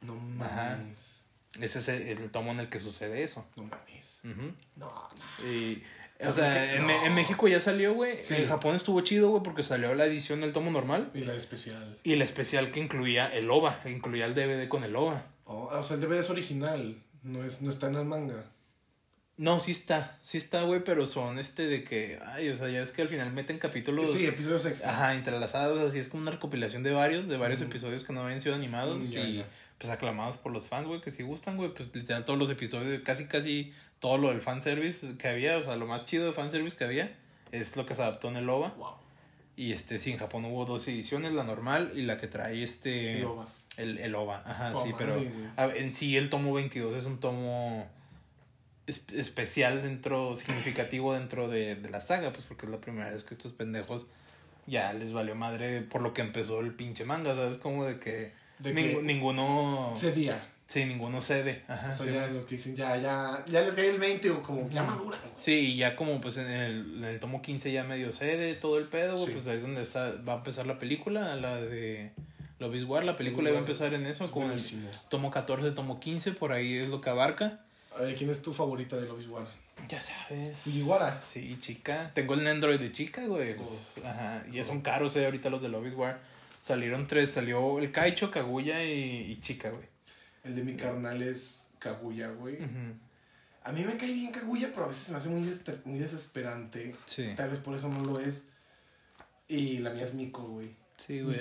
No mames.
Ese es el, tomo en el que sucede eso.
No mames. No,
no. Y, o sea, en, México ya salió, güey. En Japón estuvo chido, güey, porque salió la edición del tomo normal.
Y la especial.
Y la especial que incluía el OVA, incluía el DVD con el OVA.
Oh, o sea, el DVD es original, no, es, no está en el manga.
No, sí está, sí está, güey, pero son este de que, ay, o sea, ya es que al final meten capítulos.
Sí, episodios extra.
Ajá, entrelazados, así es como una recopilación de varios, de varios episodios que no habían sido animados y pues aclamados por los fans, güey, que si gustan, güey, pues literal todos los episodios, casi, casi todo lo del fanservice que había, o sea, lo más chido de fanservice que había es lo que se adaptó en el OVA. Wow. Y este, sí, en Japón hubo dos ediciones, la normal y la que trae este...
El OVA.
El, el OVA, ajá, sí, pero en sí el tomo 22 es un tomo especial dentro, significativo dentro de, la saga, pues porque es la primera vez que estos pendejos ya les valió madre por lo que empezó el pinche manga, ¿sabes? Como de que, ninguno...
Cedía.
Sí, ninguno cede. Ajá,
o sea, ya que dicen, ya, ya, ya les cae el 20 o como ya madura.
Sí, ya como pues en el, en el tomo 15 ya medio cede todo el pedo, pues ahí es donde está, va a empezar la película, la de Lobis War, la película va a empezar en eso, como el tomo 14, tomo 15, por ahí es lo que abarca.
A ver, ¿quién es tu favorita de Love War?
Ya sabes.
Fujiwara.
Sí, chica. Tengo el Android de chica, güey. Pues, ajá. Y son caros, eh, ahorita los de Love War. Salieron tres. Salió el Kaicho, Kaguya y, chica, güey.
El de mi carnal es Kaguya, güey. A mí me cae bien Kaguya, pero a veces se me hace muy, muy desesperante. Sí. Tal vez por eso no lo es. Y la mía es Miko, güey.
Sí, güey.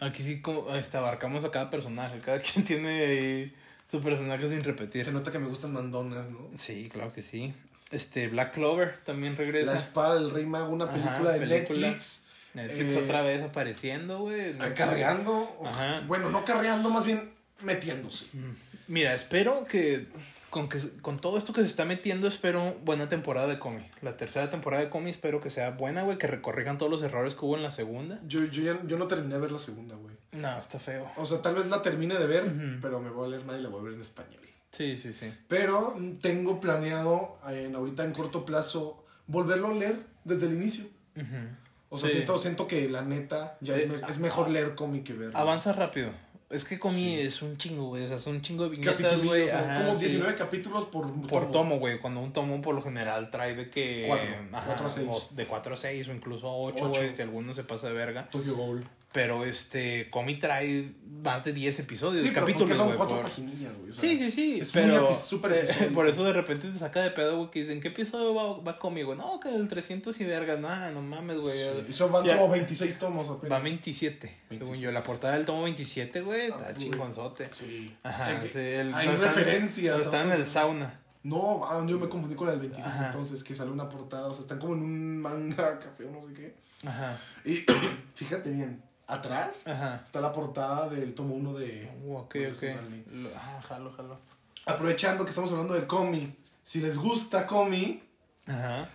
Aquí sí como, este, abarcamos a cada personaje. Cada quien tiene su personaje sin repetir.
Se nota que me gustan mandonas, ¿no?
Sí, claro que sí. Este, Black Clover también regresa.
La espada del Rey Mago, una película de Netflix.
Netflix eh, otra vez apareciendo, güey.
Carreando. Ajá. Bueno, no carreando, más bien metiéndose.
Mira, espero que con, que con todo esto que se está metiendo, espero buena temporada de Comi. La tercera temporada de Comi espero que sea buena, güey, que recorrijan todos los errores que hubo en la segunda.
Yo, yo, ya, yo no terminé de ver la segunda, güey.
No, está feo.
O sea, tal vez la termine de ver, pero me voy a leer más y la voy a ver en español.
Sí, sí, sí.
Pero tengo planeado en, ahorita en corto plazo volverlo a leer desde el inicio. O sea, siento, siento que la neta ya es, eh, mejor leer cómic que ver.
Avanza rápido. Es que Comi es un chingo, güey. O sea, son un chingo de viñetas, güey. O
sea, como 19 capítulos por
Por tomo, güey. Cuando un tomo por lo general trae de que...
4. 4 a 6.
De 4 a 6 o incluso 8, güey. Si alguno se pasa de verga.
Tokyo Ghoul.
Pero este, Comi trae más de 10 episodios. Sí, capítulos,
son cuatro paginillas, güey.
sí, sí, sí. Es pero súper Por eso de repente te saca de pedo, güey, que dicen, ¿qué episodio va, va Comi, güey? No, que del 300 y verga, nada, no mames, güey.
y son van como 26 tomos
apenas. Va 27, según yo. La portada del tomo 27, güey, está ah, chingonzote.
Sí.
Ajá,
Hay referencias.
Está en el sauna.
No, ah, yo me confundí con el 26 entonces, que sale una portada, o sea, están como en un manga, café o no sé qué. Ajá. Y fíjate bien, atrás está la portada del tomo 1 de.
Uh, ok, ok. Ah, jalo, jalo.
Aprovechando que estamos hablando del cómic, si les gusta cómic,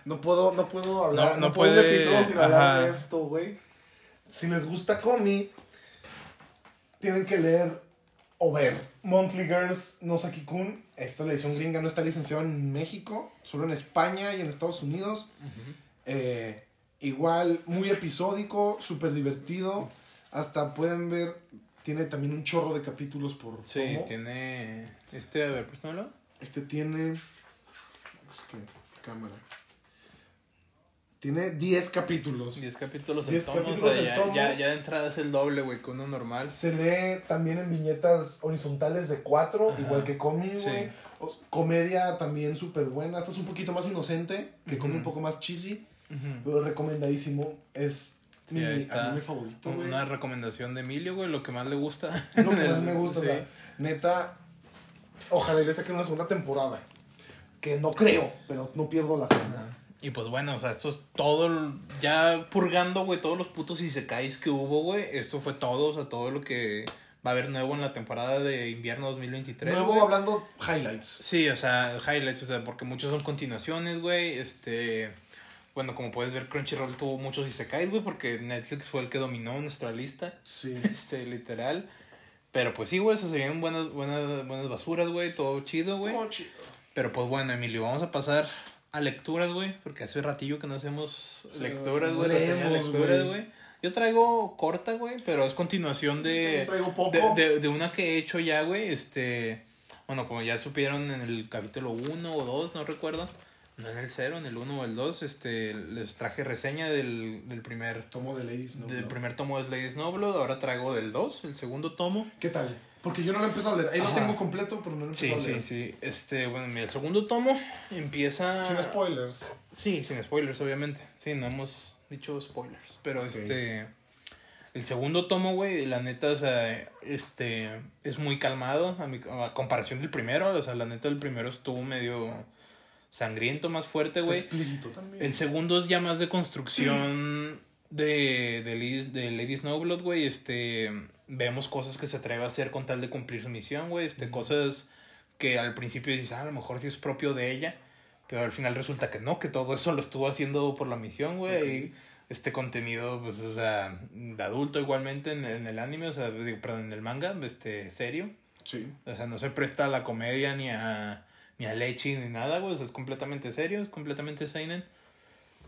no puedo, no puedo hablar. No, no, puedo sin hablar de esto, güey. Si les gusta cómic, tienen que leer o ver Monthly Girls No Saki-kun. Esta es la edición gringa, no está licenciada en México, solo en España y en Estados Unidos. eh, igual, muy episódico, súper divertido. Hasta pueden ver, tiene también un chorro de capítulos por
Sí, tiene... Este, a ver, préstamelo.
Este tiene... Es que, cámara. Tiene 10 capítulos.
10 capítulos en tomo. Capítulos ya, Ya, de entrada es el doble, güey, con uno normal.
Se lee también en viñetas horizontales de 4, igual que cómic, sí. Comedia también súper buena. Esta es un poquito más inocente, que come un poco más cheesy, pero recomendadísimo. Es mi, favorito,
güey. Una recomendación de Emilio, güey, lo que más le gusta.
Lo que más me gusta, neta, ojalá le saquen una segunda temporada. Que no creo, pero no pierdo la fe.
Y pues bueno, o sea, esto es todo, ya purgando, güey, todos los putos y se caes que hubo, güey. Esto fue todo, o sea, todo lo que va a haber nuevo en la temporada de invierno 2023.
Nuevo hablando highlights.
Sí, o sea, highlights, o sea, porque muchos son continuaciones, güey. Este, bueno, como puedes ver, Crunchyroll tuvo muchos Isekais, güey, porque Netflix fue el que dominó nuestra lista.
Sí.
Este, literal. Pero pues sí, güey, se veían buenas, buenas, buenas basuras, güey, todo chido, güey.
Todo chido.
Pero pues bueno, Emilio, vamos a pasar a lecturas, güey, porque hace ratillo que no hacemos lecturas, güey, lecturas, güey. Yo traigo corta, güey, pero es continuación de, de, de, una que he hecho ya, güey, este, bueno, como ya supieron en el capítulo 1 o 2, no recuerdo, no en el 0, en el 1 o el 2, este, les traje reseña del, del primer...
Tomo de Ladies
No Del primer tomo de Ladies Noblood, ahora traigo del 2, el segundo tomo.
¿Qué tal? Porque yo no lo he empezado a leer. Ahí lo tengo completo, pero no lo he empezado
a leer. Sí, sí, sí. Este, bueno, mira, el segundo tomo empieza...
Sin spoilers.
Sí, sin spoilers, obviamente. Sí, no hemos dicho spoilers. Pero este... El segundo tomo, güey, la neta, o sea, este... Es muy calmado a, mi, a comparación del primero. O sea, la neta, el primero estuvo medio sangriento, más fuerte, güey.
Explícito también.
El segundo es ya más de construcción de, de, de Lady Snowblood, güey. Este, vemos cosas que se atreve a hacer con tal de cumplir su misión, güey. Este, cosas que al principio dices, ah, a lo mejor sí es propio de ella. Pero al final resulta que no, que todo eso lo estuvo haciendo por la misión, güey. Este contenido, pues, o sea, de adulto igualmente en, en el anime, o sea, perdón, en el manga, este, serio.
Sí.
O sea, no se presta a la comedia ni a ni a leche ni nada, güey. O sea, es completamente serio, es completamente seinen.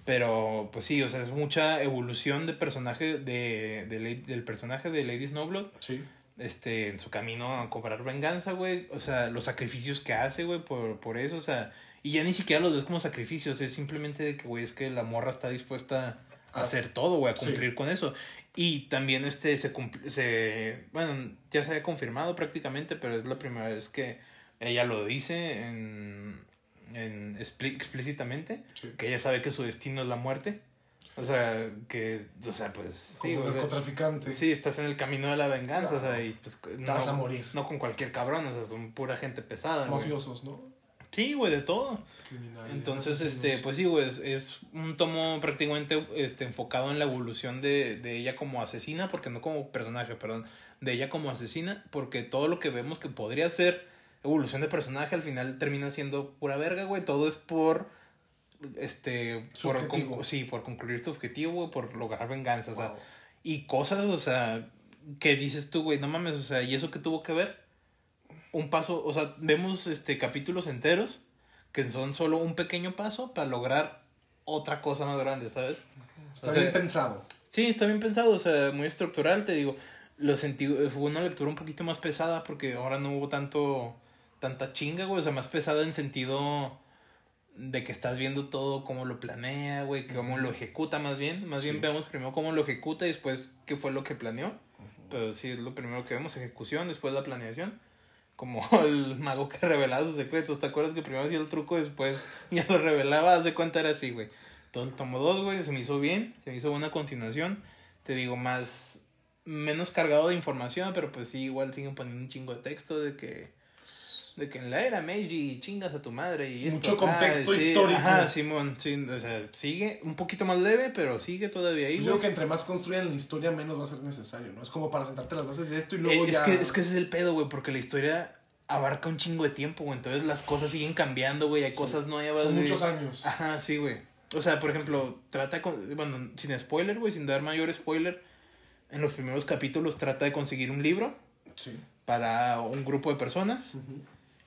Pero, pues sí, o sea, es mucha evolución de personaje, de, de, del personaje de Lady Snowblood.
Sí.
Este, en su camino a cobrar venganza, güey. O sea, los sacrificios que hace, güey, por, por eso, o sea. Y ya ni siquiera los ves como sacrificios, es simplemente de que, güey, es que la morra está dispuesta a hacer todo, güey, a cumplir con eso. Y también este se, se, bueno, ya se ha confirmado prácticamente, pero es la primera vez que ella lo dice en, en explícitamente, que ella sabe que su destino es la muerte. O sea, que, o sea, pues...
Como sí, narcotraficante.
sí, estás en el camino de la venganza, o sea, y pues...
no, vas a morir.
No con cualquier cabrón, o sea, son pura gente pesada.
Mafiosos, ¿no?
Sí, güey, de todo. Entonces, este, pues sí, güey, es, un tomo prácticamente este, enfocado en la evolución de, de ella como asesina, porque no como personaje, perdón, de ella como asesina, porque todo lo que vemos que podría ser evolución de personaje al final termina siendo pura verga, güey. Todo es por este por sí, por concluir tu objetivo, güey, por lograr venganza, o sea, y cosas, o sea, que dices tú, güey, no mames, o sea, ¿y eso qué tuvo que ver? Un paso, o sea, vemos este capítulos enteros que son solo un pequeño paso para lograr otra cosa más grande, ¿sabes?
Está bien pensado.
Sí, está bien pensado, o sea, muy estructural, te digo. Lo sentí, fue una lectura un poquito más pesada porque ahora no hubo tanto, tanta chinga, güey, o sea, más pesada en sentido de que estás viendo todo cómo lo planea, güey, cómo lo ejecuta más bien. Más bien vemos primero cómo lo ejecuta y después qué fue lo que planeó. Pero sí, es lo primero que vemos, ejecución, después la planeación. Como el mago que revelaba sus secretos. ¿Te acuerdas que primero hacía el truco y después ya lo revelaba? Haz de cuenta era así, güey. Todo el tomo dos, güey, se me hizo bien, se me hizo buena continuación. Te digo, más, menos cargado de información, pero pues sí, igual siguen poniendo un chingo de texto de que de que en la era Meiji chingas a tu madre y esto, Mucho contexto histórico. Ajá, Simón, sí, o sea, sigue un poquito más leve, pero sigue todavía ahí.
Yo creo que entre más construyan la historia, menos va a ser necesario, ¿no? Es como para sentarte las bases de esto y luego
es
ya...
Que, es que ese es el pedo, güey, porque la historia abarca un chingo de tiempo, güey, entonces las cosas siguen cambiando, güey, hay cosas nuevas.
Son muchos años.
Ajá, sí, güey. O sea, por ejemplo, trata, con, bueno, sin spoiler, güey, sin dar mayor spoiler, en los primeros capítulos trata de conseguir un libro. Sí. Para un grupo de personas.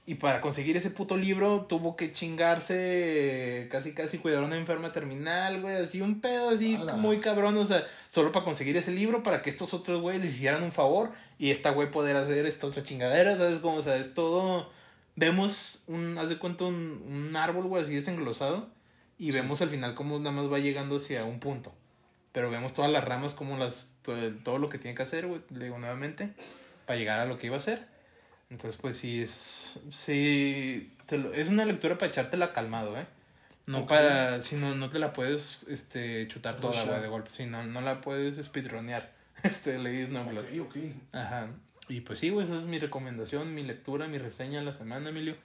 Y para conseguir ese puto libro tuvo que chingarse casi casi cuidar a una enferma terminal, güey, así un pedo así muy cabrón, o sea, solo para conseguir ese libro para que estos otros güeyes les hicieran un favor y esta güey poder hacer esta otra chingadera, ¿sabes cómo? O sea, es todo vemos un haz de cuenta un, un árbol, güey, así desenglosado y vemos al final cómo nada más va llegando hacia un punto. Pero vemos todas las ramas como las todo, todo lo que tiene que hacer, güey, le digo nuevamente, para llegar a lo que iba a hacer. Entonces, pues sí, es. Sí. es una lectura para echártela calmado, ¿eh? No para. Si no, no te la puedes este, chutar toda, güey, de golpe. Sí, no, no la puedes speedronear. Este, leí no Ok, ok. Ajá. Y pues sí, güey, esa es mi recomendación, mi lectura, mi reseña de la semana, Emilio.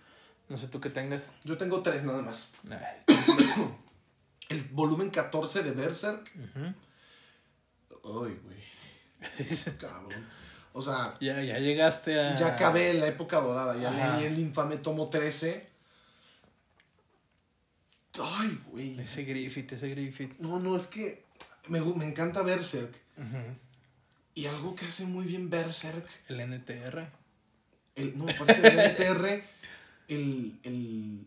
No sé tú qué tengas.
Yo tengo tres nada más. El volumen 14 de Berserk. Ay, güey. Cabrón. O sea.
Ya, ya llegaste a.
Ya acabé la época dorada. Ya leí el infame tomo 13. Ay, güey.
Ese Griffith, ese Griffith.
No, no, es que me, me encanta Berserk. Y algo que hace muy bien Berserk.
El NTR.
El, no, aparte del NTR, el, el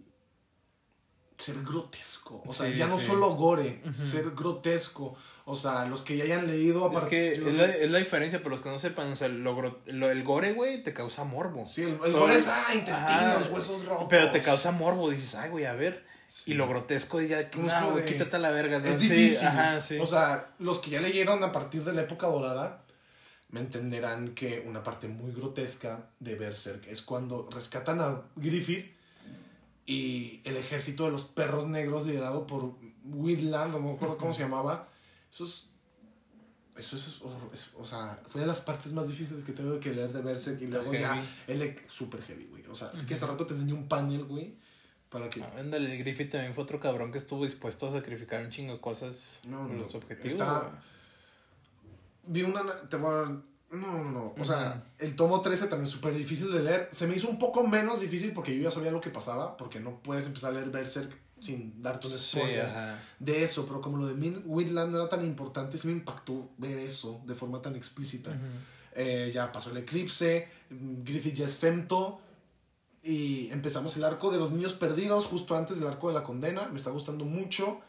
ser grotesco. O sea, ya no solo gore, ser grotesco. O sea, los que ya hayan leído
a Es que es la, diferencia, pero los que no sepan, o sea, lo, el gore, güey, te causa morbo.
Sí, el, gore es, ah, intestinos, huesos rotos.
Pero te causa morbo, dices, ay, güey, a ver. Y lo grotesco, ya, no, güey, quítate la verga. Es difícil.
ajá. O sea, los que ya leyeron a partir de la época dorada, me entenderán que una parte muy grotesca de Berserk es cuando rescatan a Griffith y el ejército de los perros negros liderado por Whitland, no me acuerdo cómo se llamaba eso es. Eso es, o sea, fue de las partes más difíciles que tengo que leer de Berserk y luego ya, el super heavy, güey. O sea, es que hace rato te enseñé un panel, güey, para que...
El Griffith también fue otro cabrón que estuvo dispuesto a sacrificar un chingo de cosas no, por los objetivos. Está...
Vi una... Te voy a... No, no, no. O sea, el tomo 13 también súper difícil de leer. Se me hizo un poco menos difícil porque yo ya sabía lo que pasaba, porque no puedes empezar a leer Berserk sin darte un spoiler de eso, pero como lo de Whitland no era tan importante, sí me impactó ver eso de forma tan explícita. Eh, ya pasó el eclipse, Griffith ya es femto, y empezamos el arco de los niños perdidos justo antes del arco de la condena, me está gustando mucho.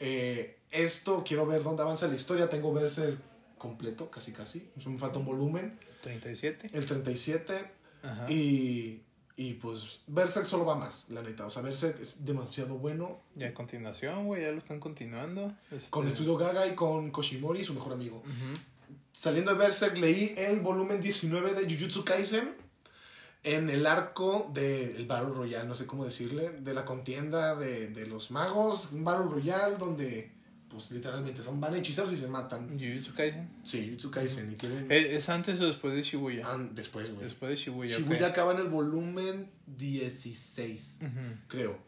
Eh, esto, quiero ver dónde avanza la historia, tengo verse completo, casi casi, me falta un volumen.
37.
El 37. Y y pues Berserk solo va más, la neta. O sea, Berserk es demasiado bueno.
Y a continuación, güey, ya lo están continuando.
Con este Estudio Gaga y con Koshimori, su mejor amigo. Saliendo de Berserk, leí el volumen 19 de Jujutsu Kaisen. En el arco del de Battle Royale, no sé cómo decirle, de la contienda de, de los magos. Un Battle Royale donde pues literalmente son van hechiceros y se matan.
Jujutsu Kaisen.
Sí, Jujutsu Kaisen. Y tienen...
¿E-, ¿Es antes o después de Shibuya?
Ah, después, güey.
Después de Shibuya.
Shibuya acaba en el volumen 16, creo.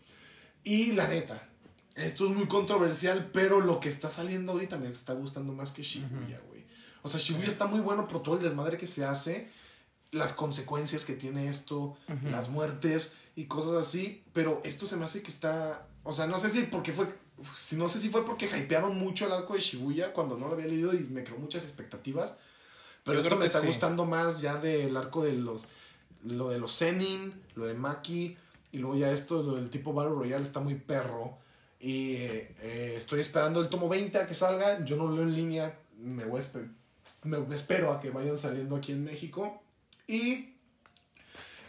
Y la neta, esto es muy controversial, pero lo que está saliendo ahorita me está gustando más que Shibuya, güey. O sea, Shibuya está muy bueno por todo el desmadre que se hace, las consecuencias que tiene esto, las muertes y cosas así, pero esto se me hace que está, o sea, no sé si porque fue si no sé si fue porque hypearon mucho el arco de Shibuya cuando no lo había leído y me creó muchas expectativas. Pero esto me está gustando más ya del arco de los lo de los Zenin, lo de Maki y luego ya esto lo del tipo Battle Royale está muy perro. Y eh, estoy esperando el tomo 20 a que salga. Yo no lo leo en línea. Me, voy me, espero a que vayan saliendo aquí en México. Y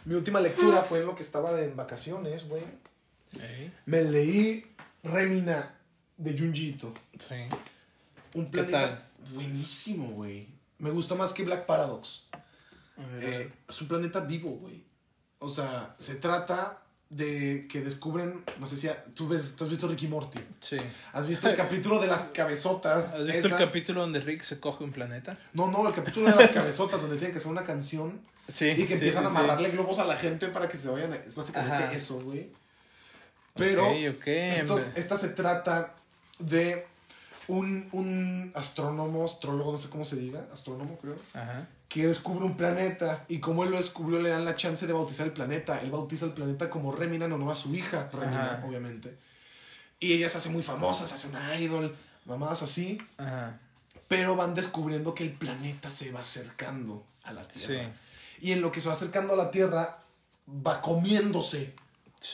mi última lectura fue lo que estaba en vacaciones, güey. Me leí Remina de Junjito. Sí. Un planeta buenísimo, güey. Me gustó más que Black Paradox. Eh, es un planeta vivo, güey. O sea, se trata de que descubren, no sé si tú, ves, tú has visto Ricky Morty. Sí. ¿Has visto el capítulo de las cabezotas?
¿Has visto el capítulo donde Rick se coge un planeta?
No, no, el capítulo de las cabezotas donde tienen que hacer una canción sí, y que empiezan a amarrarle globos a la gente para que se vayan. Es básicamente eso, güey. Pero esta se trata de un, un, astrónomo, astrólogo, no sé cómo se diga, astrónomo creo, que descubre un planeta y como él lo descubrió le dan la chance de bautizar el planeta. Él bautiza el planeta como Remina, no, no a su hija, Remina, obviamente. Y ella se hace muy famosa, se hace una idol, mamás así. Pero van descubriendo que el planeta se va acercando a la Tierra. Y en lo que se va acercando a la Tierra, va comiéndose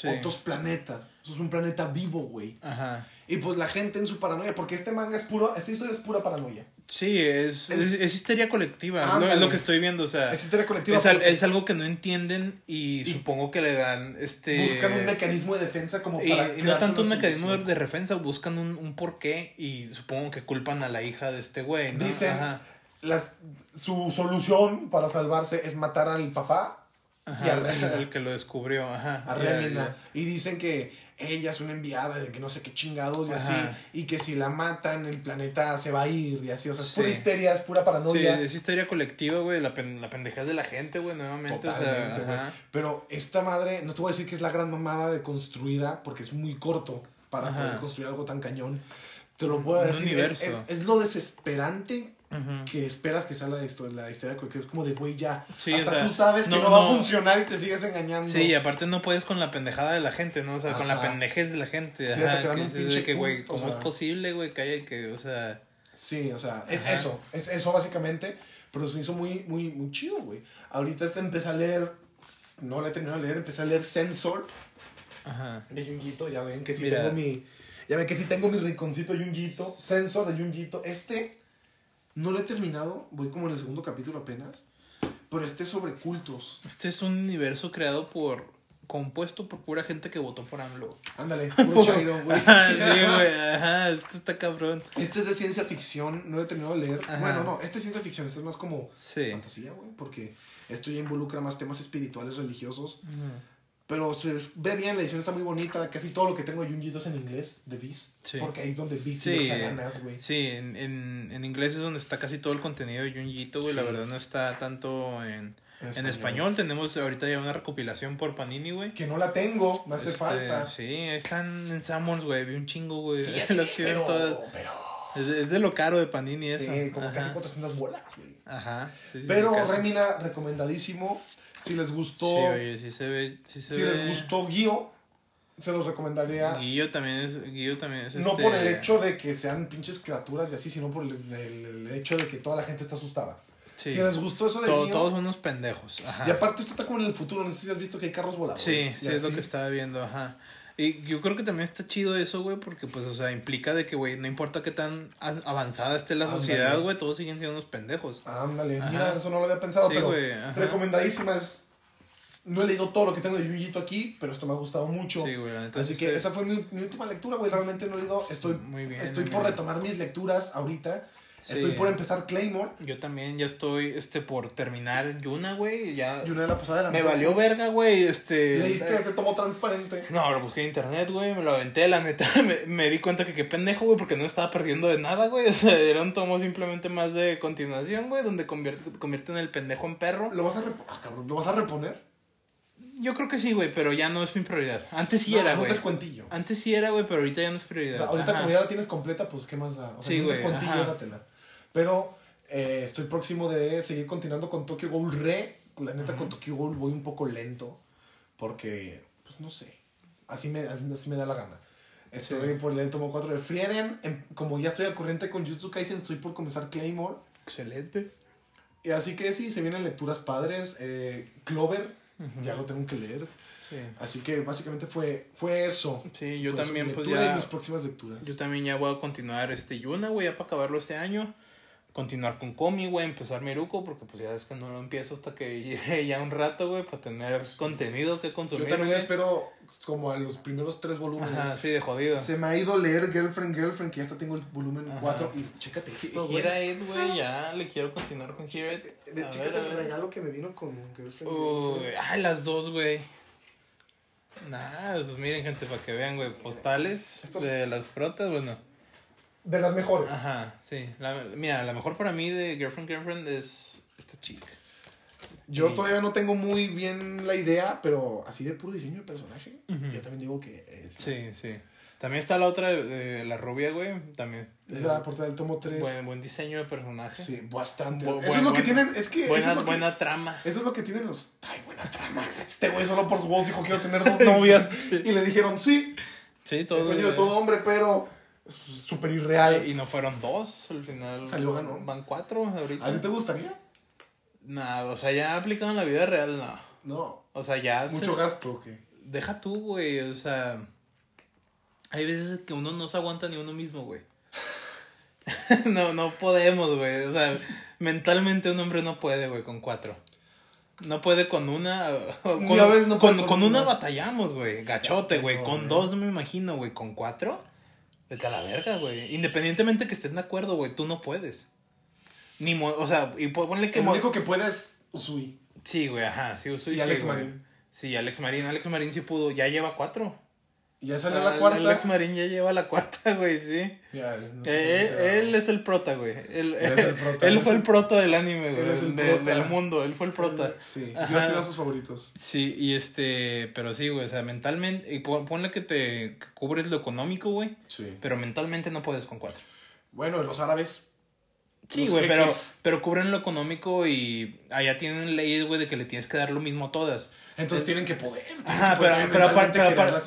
otros planetas. Eso es un planeta vivo, güey. Ajá. Y pues la gente en su paranoia, porque este manga es puro, esta historia es pura paranoia.
Sí, es, es, histeria colectiva, es lo, que estoy viendo, o sea. Es histeria colectiva. Es, algo que no entienden y, supongo que le dan este...
Buscan un mecanismo de defensa como para...
Y no tanto un mecanismo de defensa, buscan un, un porqué y supongo que culpan a la hija de este güey, ¿no? Dicen,
su solución para salvarse es matar al papá
y a Remina. El que lo descubrió, ajá.
A Remina. Y dicen que ella es una enviada de que no sé qué chingados y así. Y que si la matan, el planeta se va a ir y así. O sea, es pura histeria, es pura paranoia.
Sí, es histeria colectiva, güey. La, pen, la pendejada de la gente, güey, nuevamente. Totalmente,
güey. Pero esta madre, no te voy a decir que es la gran mamada de construida, porque es muy corto para poder construir algo tan cañón. Te lo puedo decir. Es, es, es, lo desesperante que esperas que salga esto, la historia es como de güey ya. hasta tú sabes que no, va a funcionar y te sigues engañando.
Sí, y aparte no puedes con la pendejada de la gente, ¿no? O sea, con la pendejez de la gente. Sí, hasta que, un que, güey, ¿cómo es posible, güey, que haya que, o sea.
Sí, o sea, es eso, es eso básicamente. Pero se hizo muy, muy, muy chido, güey. Ahorita este empecé a leer, no le he terminado de leer, empecé a leer Sensor. Ajá. De Junjito, ya ven que sí tengo mi. Ya ven que sí tengo mi rinconcito Junjito. Sensor de Junjito. Este no lo he terminado, voy como en el segundo capítulo apenas. Pero este es sobre cultos.
Este es un universo creado por. compuesto por pura gente que votó por AMLO.
Ándale, puro chairo, güey. sí,
güey, ajá, esto está cabrón.
Este es de ciencia ficción, no lo he terminado de leer. Bueno, no, este es ciencia ficción, este es más como fantasía, güey, porque esto ya involucra más temas espirituales, religiosos. Pero se ve bien, la edición está muy bonita. Casi todo lo que tengo de Junji es en inglés, de Viz. Porque ahí es donde Viz sí, echa ganas, güey.
Sí, en, en, en, inglés es donde está casi todo el contenido de Junji güey. La verdad no está tanto en, en, español. Tenemos ahorita ya una recopilación por Panini, güey.
Que no la tengo, me hace este, falta.
Sí, están en Sammons, güey. Vi un chingo, güey. Sí, sí, pero, todas. Es, es, de lo caro de Panini eso.
Sí, como casi 400 bolas, güey. Ajá. Sí, pero Remina, recomendadísimo. Si les gustó. Sí, oye, sí se ve. si les gustó Guío, se los recomendaría.
Guío también es. Guío también es
no por el este hecho de que sean pinches criaturas y así, sino por el, hecho de que toda la gente está asustada. Si les gustó eso de
Todo, Todos son unos pendejos.
Ajá. Y aparte, esto está como en el futuro. No sé si has visto que hay carros voladores.
Sí, sí, es lo que estaba viendo. Ajá. Y yo creo que también está chido eso, güey, porque pues, o sea, implica de que, güey, no importa qué tan avanzada esté la sociedad, güey, todos siguen siendo unos pendejos.
Ándale, mira, eso no lo había pensado, pero recomendadísimas. No he leído todo lo que tengo de Junjito aquí, pero esto me ha gustado mucho. Sí, güey. Así que esa fue mi, última lectura, güey. Realmente no he leído. Estoy, Muy bien, estoy por retomar mis lecturas ahorita. Estoy por empezar Claymore.
Yo también ya estoy este por terminar Yuna, güey. Ya.
Yuna de la pasada de la
Me valió verga, güey. Este.
¿Leíste este tomo transparente?
No, lo busqué en internet, güey. Me lo aventé, la neta. Me, me di cuenta que qué pendejo, güey, porque no estaba perdiendo de nada, güey. O sea, era un tomo simplemente más de continuación, güey, donde convierte, convierten el pendejo en perro.
¿Lo vas a, ah, cabrón, ¿Lo vas a reponer?
Yo creo que sí, güey, pero ya no es mi prioridad. Antes sí era, güey. Descuentillo. Antes sí era, güey, pero ahorita ya no es prioridad. O sea,
ahorita como ya la tienes completa, pues qué más da. O sea, sí, un descuentillo, dátela. Pero eh, estoy próximo de seguir continuando con Tokyo Ghoul Re. La neta, con Tokyo Ghoul voy un poco lento. Porque, pues no sé. Así me, así me da la gana. Estoy por el tomo 4 de Frieren. Em, como ya estoy al corriente con Jutsu Kaisen, estoy por comenzar Claymore.
Excelente.
Y así que sí, se vienen lecturas padres. Eh, Clover ya lo tengo que leer. Así que básicamente fue, fue eso.
Sí, yo también pues ya... mis próximas lecturas. Yo también ya voy a continuar este Yuna, güey, ya para acabarlo este año continuar con Comi, güey, empezar Miruko, porque pues ya es que no lo empiezo hasta que llegue ya un rato, güey, para tener contenido que consumir.
Yo también espero como a los primeros tres volúmenes.
Ajá, sí, de jodido.
Se me ha ido leer Girlfriend, Girlfriend, que ya hasta tengo el volumen 4 y chécate esto,
güey. Ed, güey, ya le quiero continuar con Ed.
Chécate el regalo que me vino con Girlfriend,
Uy, ay, las dos, güey. Nah, pues miren, gente, para que vean, güey, postales de las protas, bueno
de las mejores.
Ajá, sí. mira, la mejor para mí de Girlfriend Girlfriend es esta chica.
Yo todavía no tengo muy bien la idea, pero así de puro diseño de personaje, yo también digo que es.
Sí, sí. También está la otra de, la rubia, güey. También.
Es la portada del tomo 3.
Buen, buen diseño de personaje.
Sí, bastante. eso es lo que tienen. Es que.
Buena,
eso
buena trama.
Eso es lo que tienen los. Ay, buena trama. Este güey solo por su voz dijo quiero tener dos novias. Y le dijeron sí.
Sí, todo.
El sueño de todo hombre, pero súper irreal.
Y no fueron dos, al final. Salió ganó. Van cuatro ahorita.
¿A ti te gustaría?
No, o sea, ya aplicado en la vida real, no.
No.
O sea, ya.
¿Mucho gasto o qué?
Deja tú, güey, o sea. Hay veces que uno no se aguanta ni uno mismo, güey. no, no podemos, güey. O sea, mentalmente un hombre no puede, güey, con cuatro. No puede con una. Con, no con, con, una, batallamos, güey. Gachote, güey. con dos no me imagino, güey. Con cuatro. Vete a la verga, güey. Independientemente que estén de acuerdo, güey, tú no puedes. Ni o sea, y ponle que.
El único que puedes, Usui.
Sí, güey, ajá. Sí, Usui.
Y Alex Marín.
Sí, Alex Marín. Alex Marín sí pudo. Ya lleva cuatro.
Ya salió la cuarta.
Alex Marín ya lleva la cuarta, güey, sí. Ya, eh, él, es el prota, güey. Él, él, fue el prota del anime, güey. del mundo. Él fue el prota.
sí, Dios tiene sus favoritos.
Sí, y este. Pero sí, güey. O sea, mentalmente. Y ponle que te cubres lo económico, güey. Sí. Pero mentalmente no puedes con cuatro.
Bueno, los árabes.
Sí, güey, pero, pero cubren lo económico y allá tienen leyes, güey, de que le tienes que dar lo mismo a todas.
Entonces tienen que poder.
Ajá, pero, pero, aparte,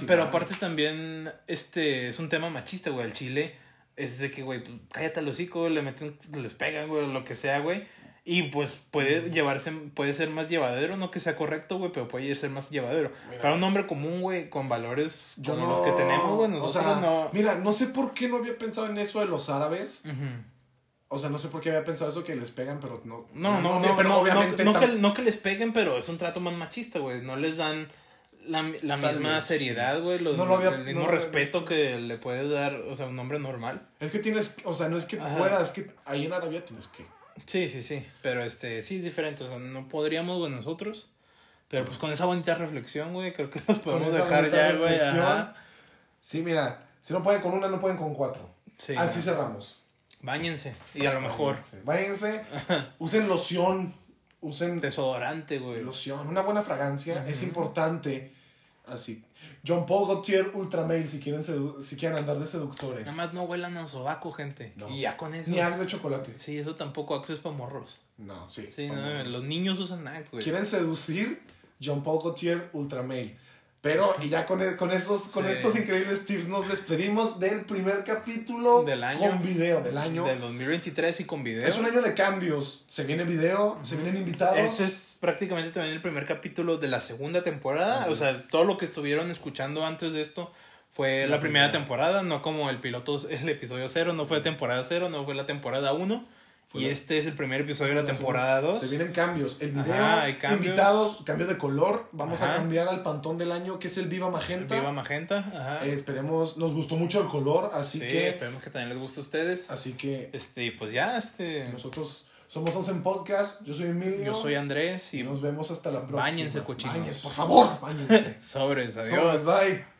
pero, aparte también este es un tema machista, güey. El Chile es de que, güey, pues, cállate al hocico, le meten, les pegan, güey, lo que sea, güey. Y pues puede llevarse, puede ser más llevadero, no que sea correcto, güey, pero puede ser más llevadero. Para un hombre común, güey, con valores como los que tenemos, güey, nosotros no.
Mira, no sé por qué no había pensado en eso de los árabes. O sea, no sé por qué había pensado eso que les pegan, pero no.
No, no, no, pero obviamente. No, que, no que les peguen, pero es un trato más machista, güey. No les dan la, la misma seriedad, güey. No el mismo respeto que le puedes dar, o sea, un hombre normal.
Es que tienes, o sea, no es que puedas, es que ahí en Arabia tienes que.
Sí, sí, sí. Pero este, sí es diferente. O sea, no podríamos, güey, nosotros. Pero pues con esa bonita reflexión, güey, creo que nos podemos dejar ya, güey.
Sí, mira, si no pueden con una, no pueden con cuatro. Sí, Así cerramos.
Báñense. Y a lo mejor.
Báñense. usen loción. Usen.
Desodorante, güey.
Loción. Una buena fragancia. Es importante. Así. John Paul Gaultier Ultramail si quieren, si quieren andar de seductores.
Nada más no huelan a sobaco, gente. Y ya con eso.
Ni Axe de chocolate.
Sí, eso tampoco. Axe es para morros.
No, sí.
Sí, no, los niños usan Axe, güey.
¿Quieren seducir? John Paul Gaultier Ultramail. Pero, y ya con, e, con, esos, con estos increíbles tips nos despedimos del primer capítulo
del año,
con video del año.
Del 2023 y con video.
Es un año de cambios. Se viene video, se vienen invitados.
Este es prácticamente también el primer capítulo de la segunda temporada. O sea, todo lo que estuvieron escuchando antes de esto fue la, primera temporada, no como el piloto, el episodio cero, no fue temporada cero, no fue la temporada uno. Y este es el primer episodio de la temporada 2.
Se vienen cambios. El video, invitados, cambio de color. Vamos a cambiar al pantón del año, que es el Viva Magenta.
Viva Magenta, ajá.
Eh, esperemos, nos gustó mucho el color, así que.
Esperemos que también les guste a ustedes.
Así que.
Este, pues ya, este.
Nosotros somos Once Podcast. Yo soy Emilio.
Yo soy Andrés.
Y, nos vemos hasta la próxima.
Báñense, cochinos.
por favor, báñense.
Sobres, adiós.
Sobres, bye.